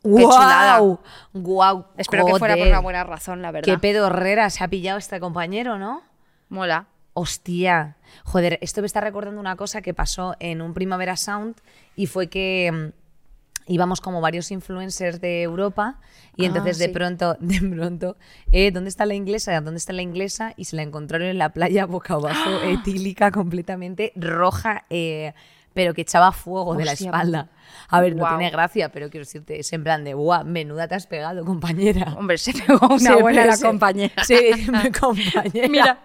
¡Guau! ¡Guau! Espero que fuera por una buena razón, la verdad. Qué pedorrera se ha pillado este compañero, ¿no? Mola. Hostia, joder, esto me está recordando una cosa que pasó en un Primavera Sound y fue que mm, íbamos como varios influencers de Europa y Ah, entonces de sí. pronto, de pronto, eh, ¿dónde está la inglesa? ¿Dónde está la inglesa? Y se la encontraron en la playa boca abajo, etílica, completamente roja, eh, pero que echaba fuego de la espalda. A ver, no tiene gracia, pero quiero decirte, es en plan de, ¡buah, menuda te has pegado, compañera! Hombre, se pegó una Se- buena la compañera. Sí, compañera. Mira,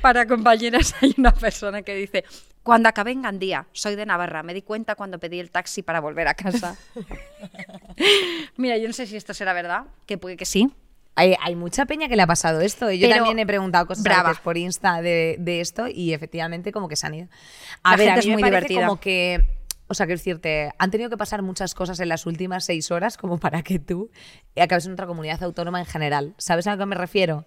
para compañeras hay una persona que dice, cuando acabé en Gandía, soy de Navarra, me di cuenta cuando pedí el taxi para volver a casa. Mira, yo no sé si esto será verdad, que puede que sí. Hay, hay mucha peña que le ha pasado esto. Yo Pero también he preguntado cosas a brava. veces por Insta de, de esto y efectivamente como que se han ido. A La ver, gente a mí es muy parece divertida. como que, o sea, quiero decirte, han tenido que pasar muchas cosas en las últimas seis horas como para que tú acabes en otra comunidad autónoma en general. ¿Sabes a que me refiero?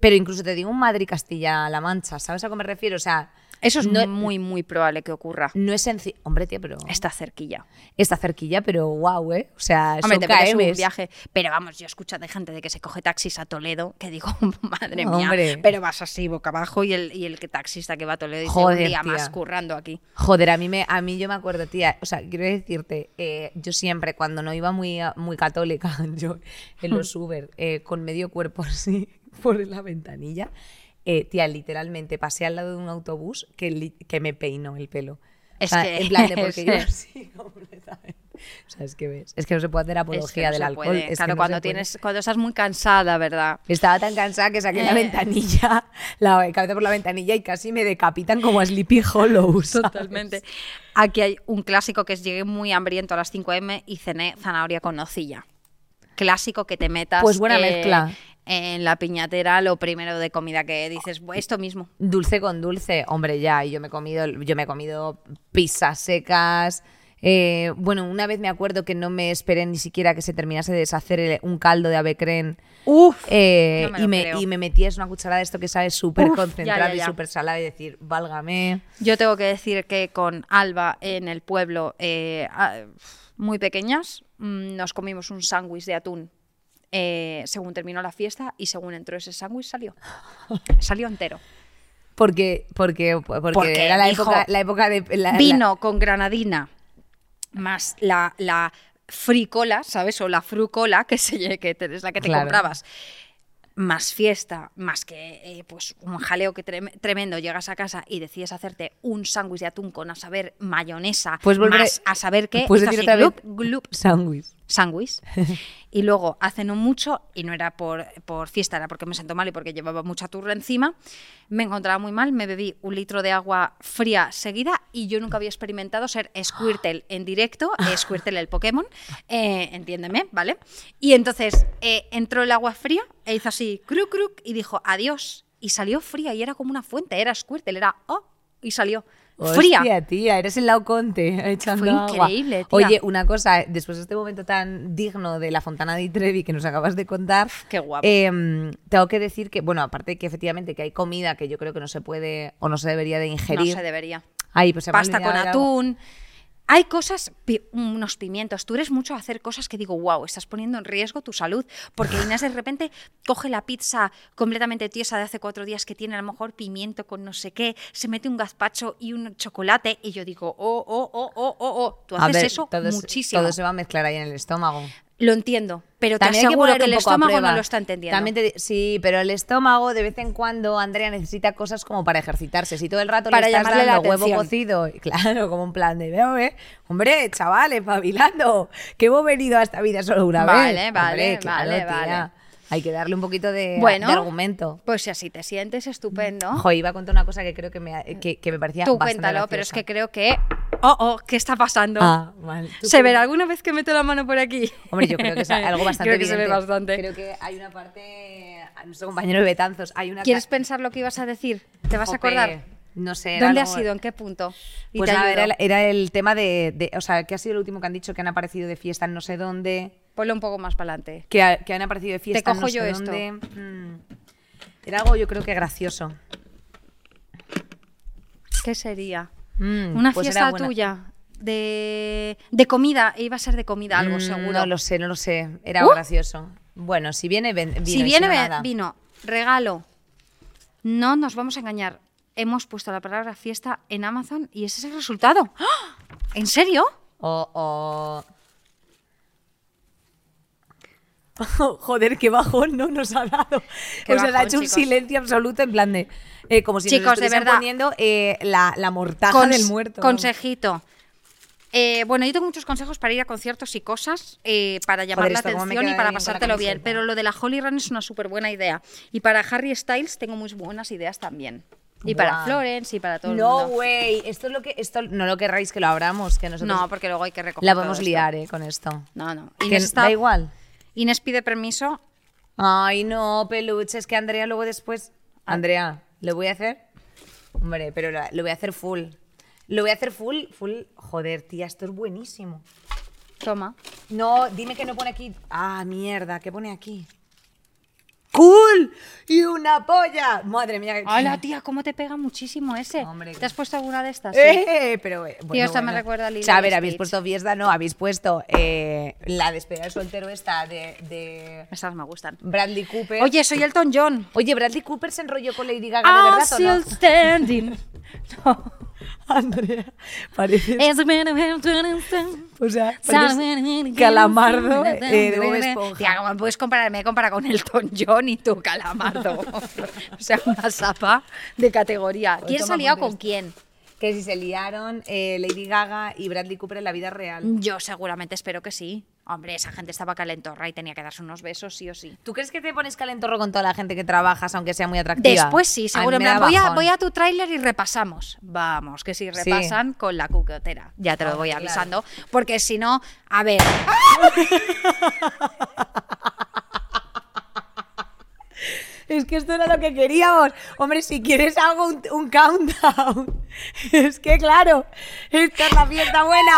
Pero incluso te digo un Madrid-Castilla-La Mancha, ¿sabes a que me refiero? O sea, Eso es no, muy, muy probable que ocurra. no es sencillo. Hombre, tío, pero Esta cerquilla. está cerquilla, pero wow, ¿eh? O sea, Hombre, son te un viaje. Pero vamos, yo escucho de gente de que se coge taxis a Toledo, que digo, madre mía. Hombre. Pero vas así boca abajo y el, y el que taxista que va a Toledo dice Joder, un día tía. más currando aquí. Joder, a mí, me, a mí yo me acuerdo, tía, o sea, quiero decirte, eh, yo siempre cuando no iba muy, muy católica, yo en los Uber, eh, con medio cuerpo así por la ventanilla, eh, tía, literalmente pasé al lado de un autobús que, me peinó el pelo. Es o sea, que- en plan de porque yo es- así completamente. O sea, es que ves, es que no se puede hacer Es que apología no del alcohol. puede. es que claro, no cuando puede. tienes, cuando estás muy cansada, ¿verdad? Estaba tan cansada que saqué la Eh. ventanilla, la cabeza por la ventanilla y casi me decapitan como a Sleepy Hollow. ¿sabes? Totalmente. Aquí hay un clásico que es llegué muy hambriento a las 5M y cené zanahoria con nocilla. Clásico que te metas Pues buena eh, mezcla. En la piñatera lo primero de comida que dices, "Buah, esto mismo. Dulce con dulce, hombre, ya, y yo me he comido, yo me he comido pizzas secas. eh, bueno, una vez me acuerdo que no me esperé ni siquiera que se terminase de deshacer el- un caldo de avecren. Uf, eh, no me y, me, creo. y me metías una cucharada de esto que sabe súper concentrado ya, ya, y súper salado y decir, válgame. Yo tengo que decir que con Alba en el pueblo, eh, muy pequeñas, mm, nos comimos un sándwich de atún eh, según terminó la fiesta y según entró ese sándwich salió. Salió entero. Porque, porque, porque, Porque, era la época, la época de. la- la- Vino con granadina más la, la fricola, ¿sabes? O la frucola, que, se, que es la que te Claro. comprabas. Más fiesta, más que eh, pues un jaleo que trem- tremendo. Llegas a casa y decides hacerte un sándwich de atún con a saber mayonesa, Puedes volver a- más a saber qué. esto decir otra vez- Sándwich. Sándwich. y luego, hace no mucho, y no era por, por fiesta, era porque me sentó mal y porque llevaba mucha turra encima, me encontraba muy mal, me bebí un litro de agua fría seguida y yo nunca había experimentado ser Squirtle en directo, Squirtle el Pokémon, eh, entiéndeme, ¿vale? Y entonces eh, entró el agua fría e hizo así, cruc, cruc, y dijo, adiós. Y salió fría y era como una fuente, era Squirtle, era, oh, y salió fría. Hostia, tía, eres el Lauconte echando Fue agua. increíble, tía. Oye, una cosa, después de este momento tan digno de la Fontana di Trevi que nos acabas de contar, Qué guapo. em, tengo que decir que, bueno, aparte de que efectivamente que hay comida que yo creo que no se puede o no se debería de No ingerir. se debería. Ay, pues se pasta con algo. Hay cosas, pi- unos pimientos. Tú eres mucho a hacer cosas que digo, wow, estás poniendo en riesgo tu salud. Porque Inés de repente coge la pizza completamente tiesa de hace cuatro días que tiene a lo mejor pimiento con no sé qué, se mete un gazpacho y un chocolate. Y yo digo, oh, oh, oh, oh, oh, oh. Tú A haces ver, eso todo se- muchísimo. Todo se va a mezclar ahí en el estómago. Lo entiendo, pero te También hay que aseguro que, el estómago no lo está entendiendo. También te sí, pero el estómago de vez en cuando, Andrea, necesita cosas como para ejercitarse. Si todo el rato Para le estás la dando huevo cocido, claro, como un plan de, veo, eh, hombre, chavales, pavilando, que hemos venido a esta vida solo una Vale, vez. vale, Hombre, claro, vale, tía. vale. Hay que darle un poquito de, Bueno. de argumento. Pues si así te sientes, estupendo. Jo, iba a contar una cosa que creo que me, que, que me parecía Tú bastante cuéntalo, pero es que creo que oh, oh, ¿qué está pasando? Ah, vale. ¿Tú ¿Se qué- verá alguna vez que meto la mano por aquí? Hombre, yo creo que es algo bastante Creo que se ve bastante. Creo que hay una parte... A nuestro compañero de Betanzos, hay una... ¿Quieres pensar lo que ibas a decir? ¿Te vas a acordar? No sé. ¿Dónde algo- has sido? ¿En qué punto? Y Pues te nada, era, era el tema de, de- O sea, que ha sido el último que han dicho que han aparecido de fiesta en no sé dónde. Ponlo un poco más para adelante. Que, ha- que han aparecido de fiesta en cojo no sé yo esto. dónde. Mm. Era algo, yo creo que gracioso. ¿Qué sería? Mm, Una pues fiesta buena. tuya de, de comida. Iba a ser de comida algo, Mm, seguro. No lo sé, no lo sé. Era Uh. gracioso. Bueno, si viene, ven- vino. si viene no, vino, regalo. No nos vamos a engañar. Hemos puesto la palabra fiesta en Amazon y ese es el resultado. ¡Ah! ¿En serio? O- o- Joder, qué bajón no nos ha dado. Qué o sea, ha hecho un silencio absoluto en plan de. eh, como si Chicos, nos de verdad. poniendo eh, la, la mortaja Cons- del muerto. Consejito. Eh, bueno, yo tengo muchos consejos para ir a conciertos y cosas, eh, para llamar la atención y para pasártelo bien. Pero lo de la Holy Run es una súper buena idea. Y para Harry Styles tengo muy buenas ideas también. Y para. Florence y para todo el No, mundo. güey. Esto es lo que. Esto no lo querráis que lo abramos, que nosotros. No, porque luego hay que recoger. la podemos liar, eh, con esto. No, no. Que Inés, está- da igual. Inés pide permiso. Ay, no, peluche, es que Andrea luego después. Andrea, ¿lo voy a hacer? Hombre, pero lo, lo voy a hacer full. Lo voy a hacer full, full. Joder, tía, esto es buenísimo. Toma. No, dime que no pone aquí. Ah, mierda, ¿qué pone aquí? ¡Cool! ¡Y una polla! Madre mía. Hola, tía, ¿cómo te pega muchísimo ese? Hombre, ¿Te has puesto alguna de estas? Sí. ¡Eh! Pero, eh, bueno, esta me recuerda a Lilo O sea, a ver, habéis puesto fiesta, no, habéis puesto eh, la despedida de soltero esta de, de Estas me gustan. Bradley Cooper. Oye, soy Elton John. Oye, Bradley Cooper se enrolló con Lady Gaga, ¿de verdad o no? still standing. No. Andrea, parece. O sea, calamardo eh, de Bob Esponja. Tía, ¿cómo puedes compara con Elton John y tu calamardo. o sea, una sapa de categoría. ¿Quién apuntes. con quién? Que si se liaron eh, Lady Gaga y Bradley Cooper en la vida real. Yo seguramente espero que sí. Hombre, esa gente estaba calentorra y tenía que darse unos besos sí o sí. ¿Tú crees que te pones calentorro con toda la gente que trabajas, aunque sea muy atractiva? Después sí, seguro. me voy, a, voy a tu tráiler y repasamos. Vamos, que si Sí. repasan con la cuquetera. Ya te lo Hombre, voy claro. avisando. Porque si no, a ver. Es que esto era lo que queríamos. Hombre, si quieres hago un, un countdown. Es que claro, esta es la fiesta buena.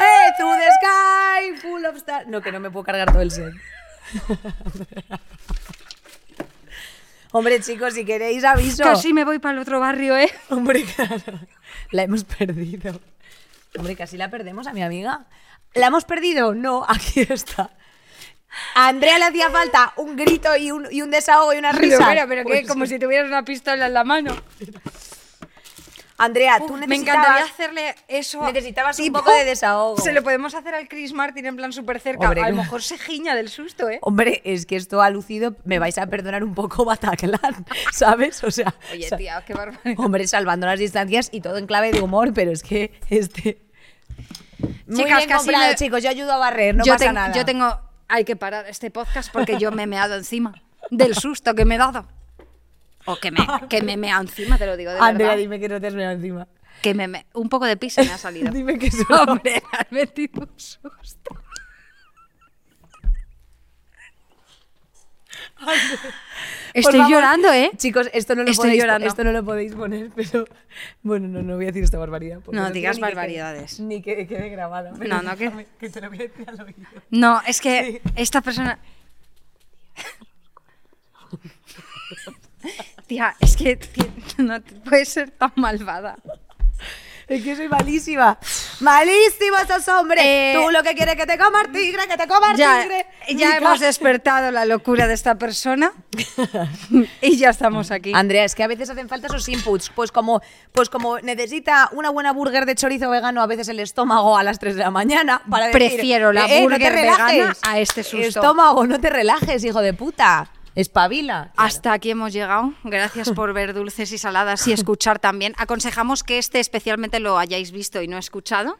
¡Eh! Through the sky, full of stars. No, que no me puedo cargar todo el set. Hombre, chicos, si queréis aviso. Casi me voy para el otro barrio, ¿eh? Hombre, claro. La hemos perdido. Hombre, casi la perdemos a mi amiga. ¿La hemos perdido? No, aquí está. A Andrea le hacía falta un grito y un, y un desahogo y una Pero, risa. mira, pero que Pues como sí. si tuvieras una pistola en la mano. Andrea, tú Uf, me necesitabas... encantaría hacerle eso. necesitabas un poco de desahogo. Se lo podemos hacer al Chris Martin en plan súper cerca. Hombre, a lo mejor se giña del susto, ¿eh? Hombre, es que esto ha lucido, me vais a perdonar un poco Bataclan, ¿sabes? O sea, Oye, tía, qué barbaridad. hombre, salvando las distancias y todo en clave de humor, pero es que este... Muy Chicas, bien casi comprado, me- chicos, yo ayudo a barrer, no yo, pasa nada. yo tengo. Hay que parar este podcast porque yo me he meado encima del susto que me he dado. O que me, que me he meado encima, te lo digo de Andrea, verdad. dime que no te has meado encima. Que me, me- un poco de pis me ha salido. Dime que solo- Hombre, me has metido un susto. Por Estoy favor. llorando, ¿eh? Chicos, esto no, lo Estoy podéis, llorando. esto no lo podéis poner, pero bueno, no, no voy a decir esta barbaridad. No quiero digas ni que quede- barbaridades. ni que quede grabada. pero No, no, que- déjame, que te lo voy a decir al oído. No, es que esta persona. Tía, es que tía, no puedes ser tan malvada. Es que soy malísima. Malísimo esos hombres. Eh, Tú lo que quieres que te coma el tigre, que te coma el Ya, tigre. ya hemos despertado la locura de esta persona y ya estamos aquí. Andrea, es que a veces hacen falta esos inputs. Pues como, pues como necesita una buena burger de chorizo vegano a veces el estómago a las 3 de la mañana para decir, Prefiero la "Eh, eh, no burger relajes. vegana a este susto". Estómago, no te relajes, hijo de puta. Espabila. Hasta aquí hemos llegado. Gracias por ver dulces y saladas y escuchar también. Aconsejamos que este especialmente lo hayáis visto y no escuchado.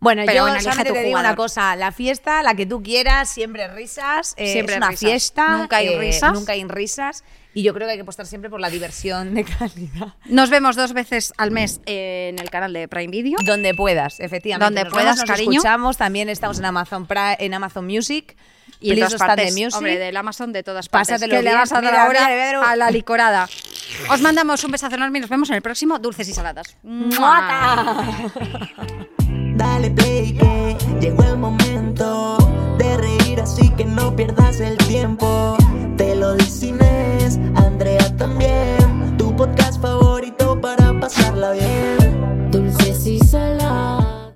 Bueno, Pero yo solamente te digo una cosa, la fiesta, la que tú quieras, siempre risas, eh, Siempre es una risas. fiesta, Nunca hay eh, risas. nunca hay risas y yo creo que hay que apostar siempre por la diversión de calidad. Nos vemos dos veces al mes en el canal de Prime Video. Donde puedas, efectivamente. Donde Nos puedas, vemos, nos cariño. escuchamos, también estamos en Amazon en Amazon Music y en todas partes, music, hombre, del Amazon de todas partes. Que le vas a dar ahora a, a la licorada. Os mandamos un besazo enorme y nos vemos en el próximo Dulces y Saladas. ¡Muata! Dale play que llegó el momento de reír así que no pierdas el tiempo. Te lo dicines, Andrea también, tu podcast favorito para pasarla bien.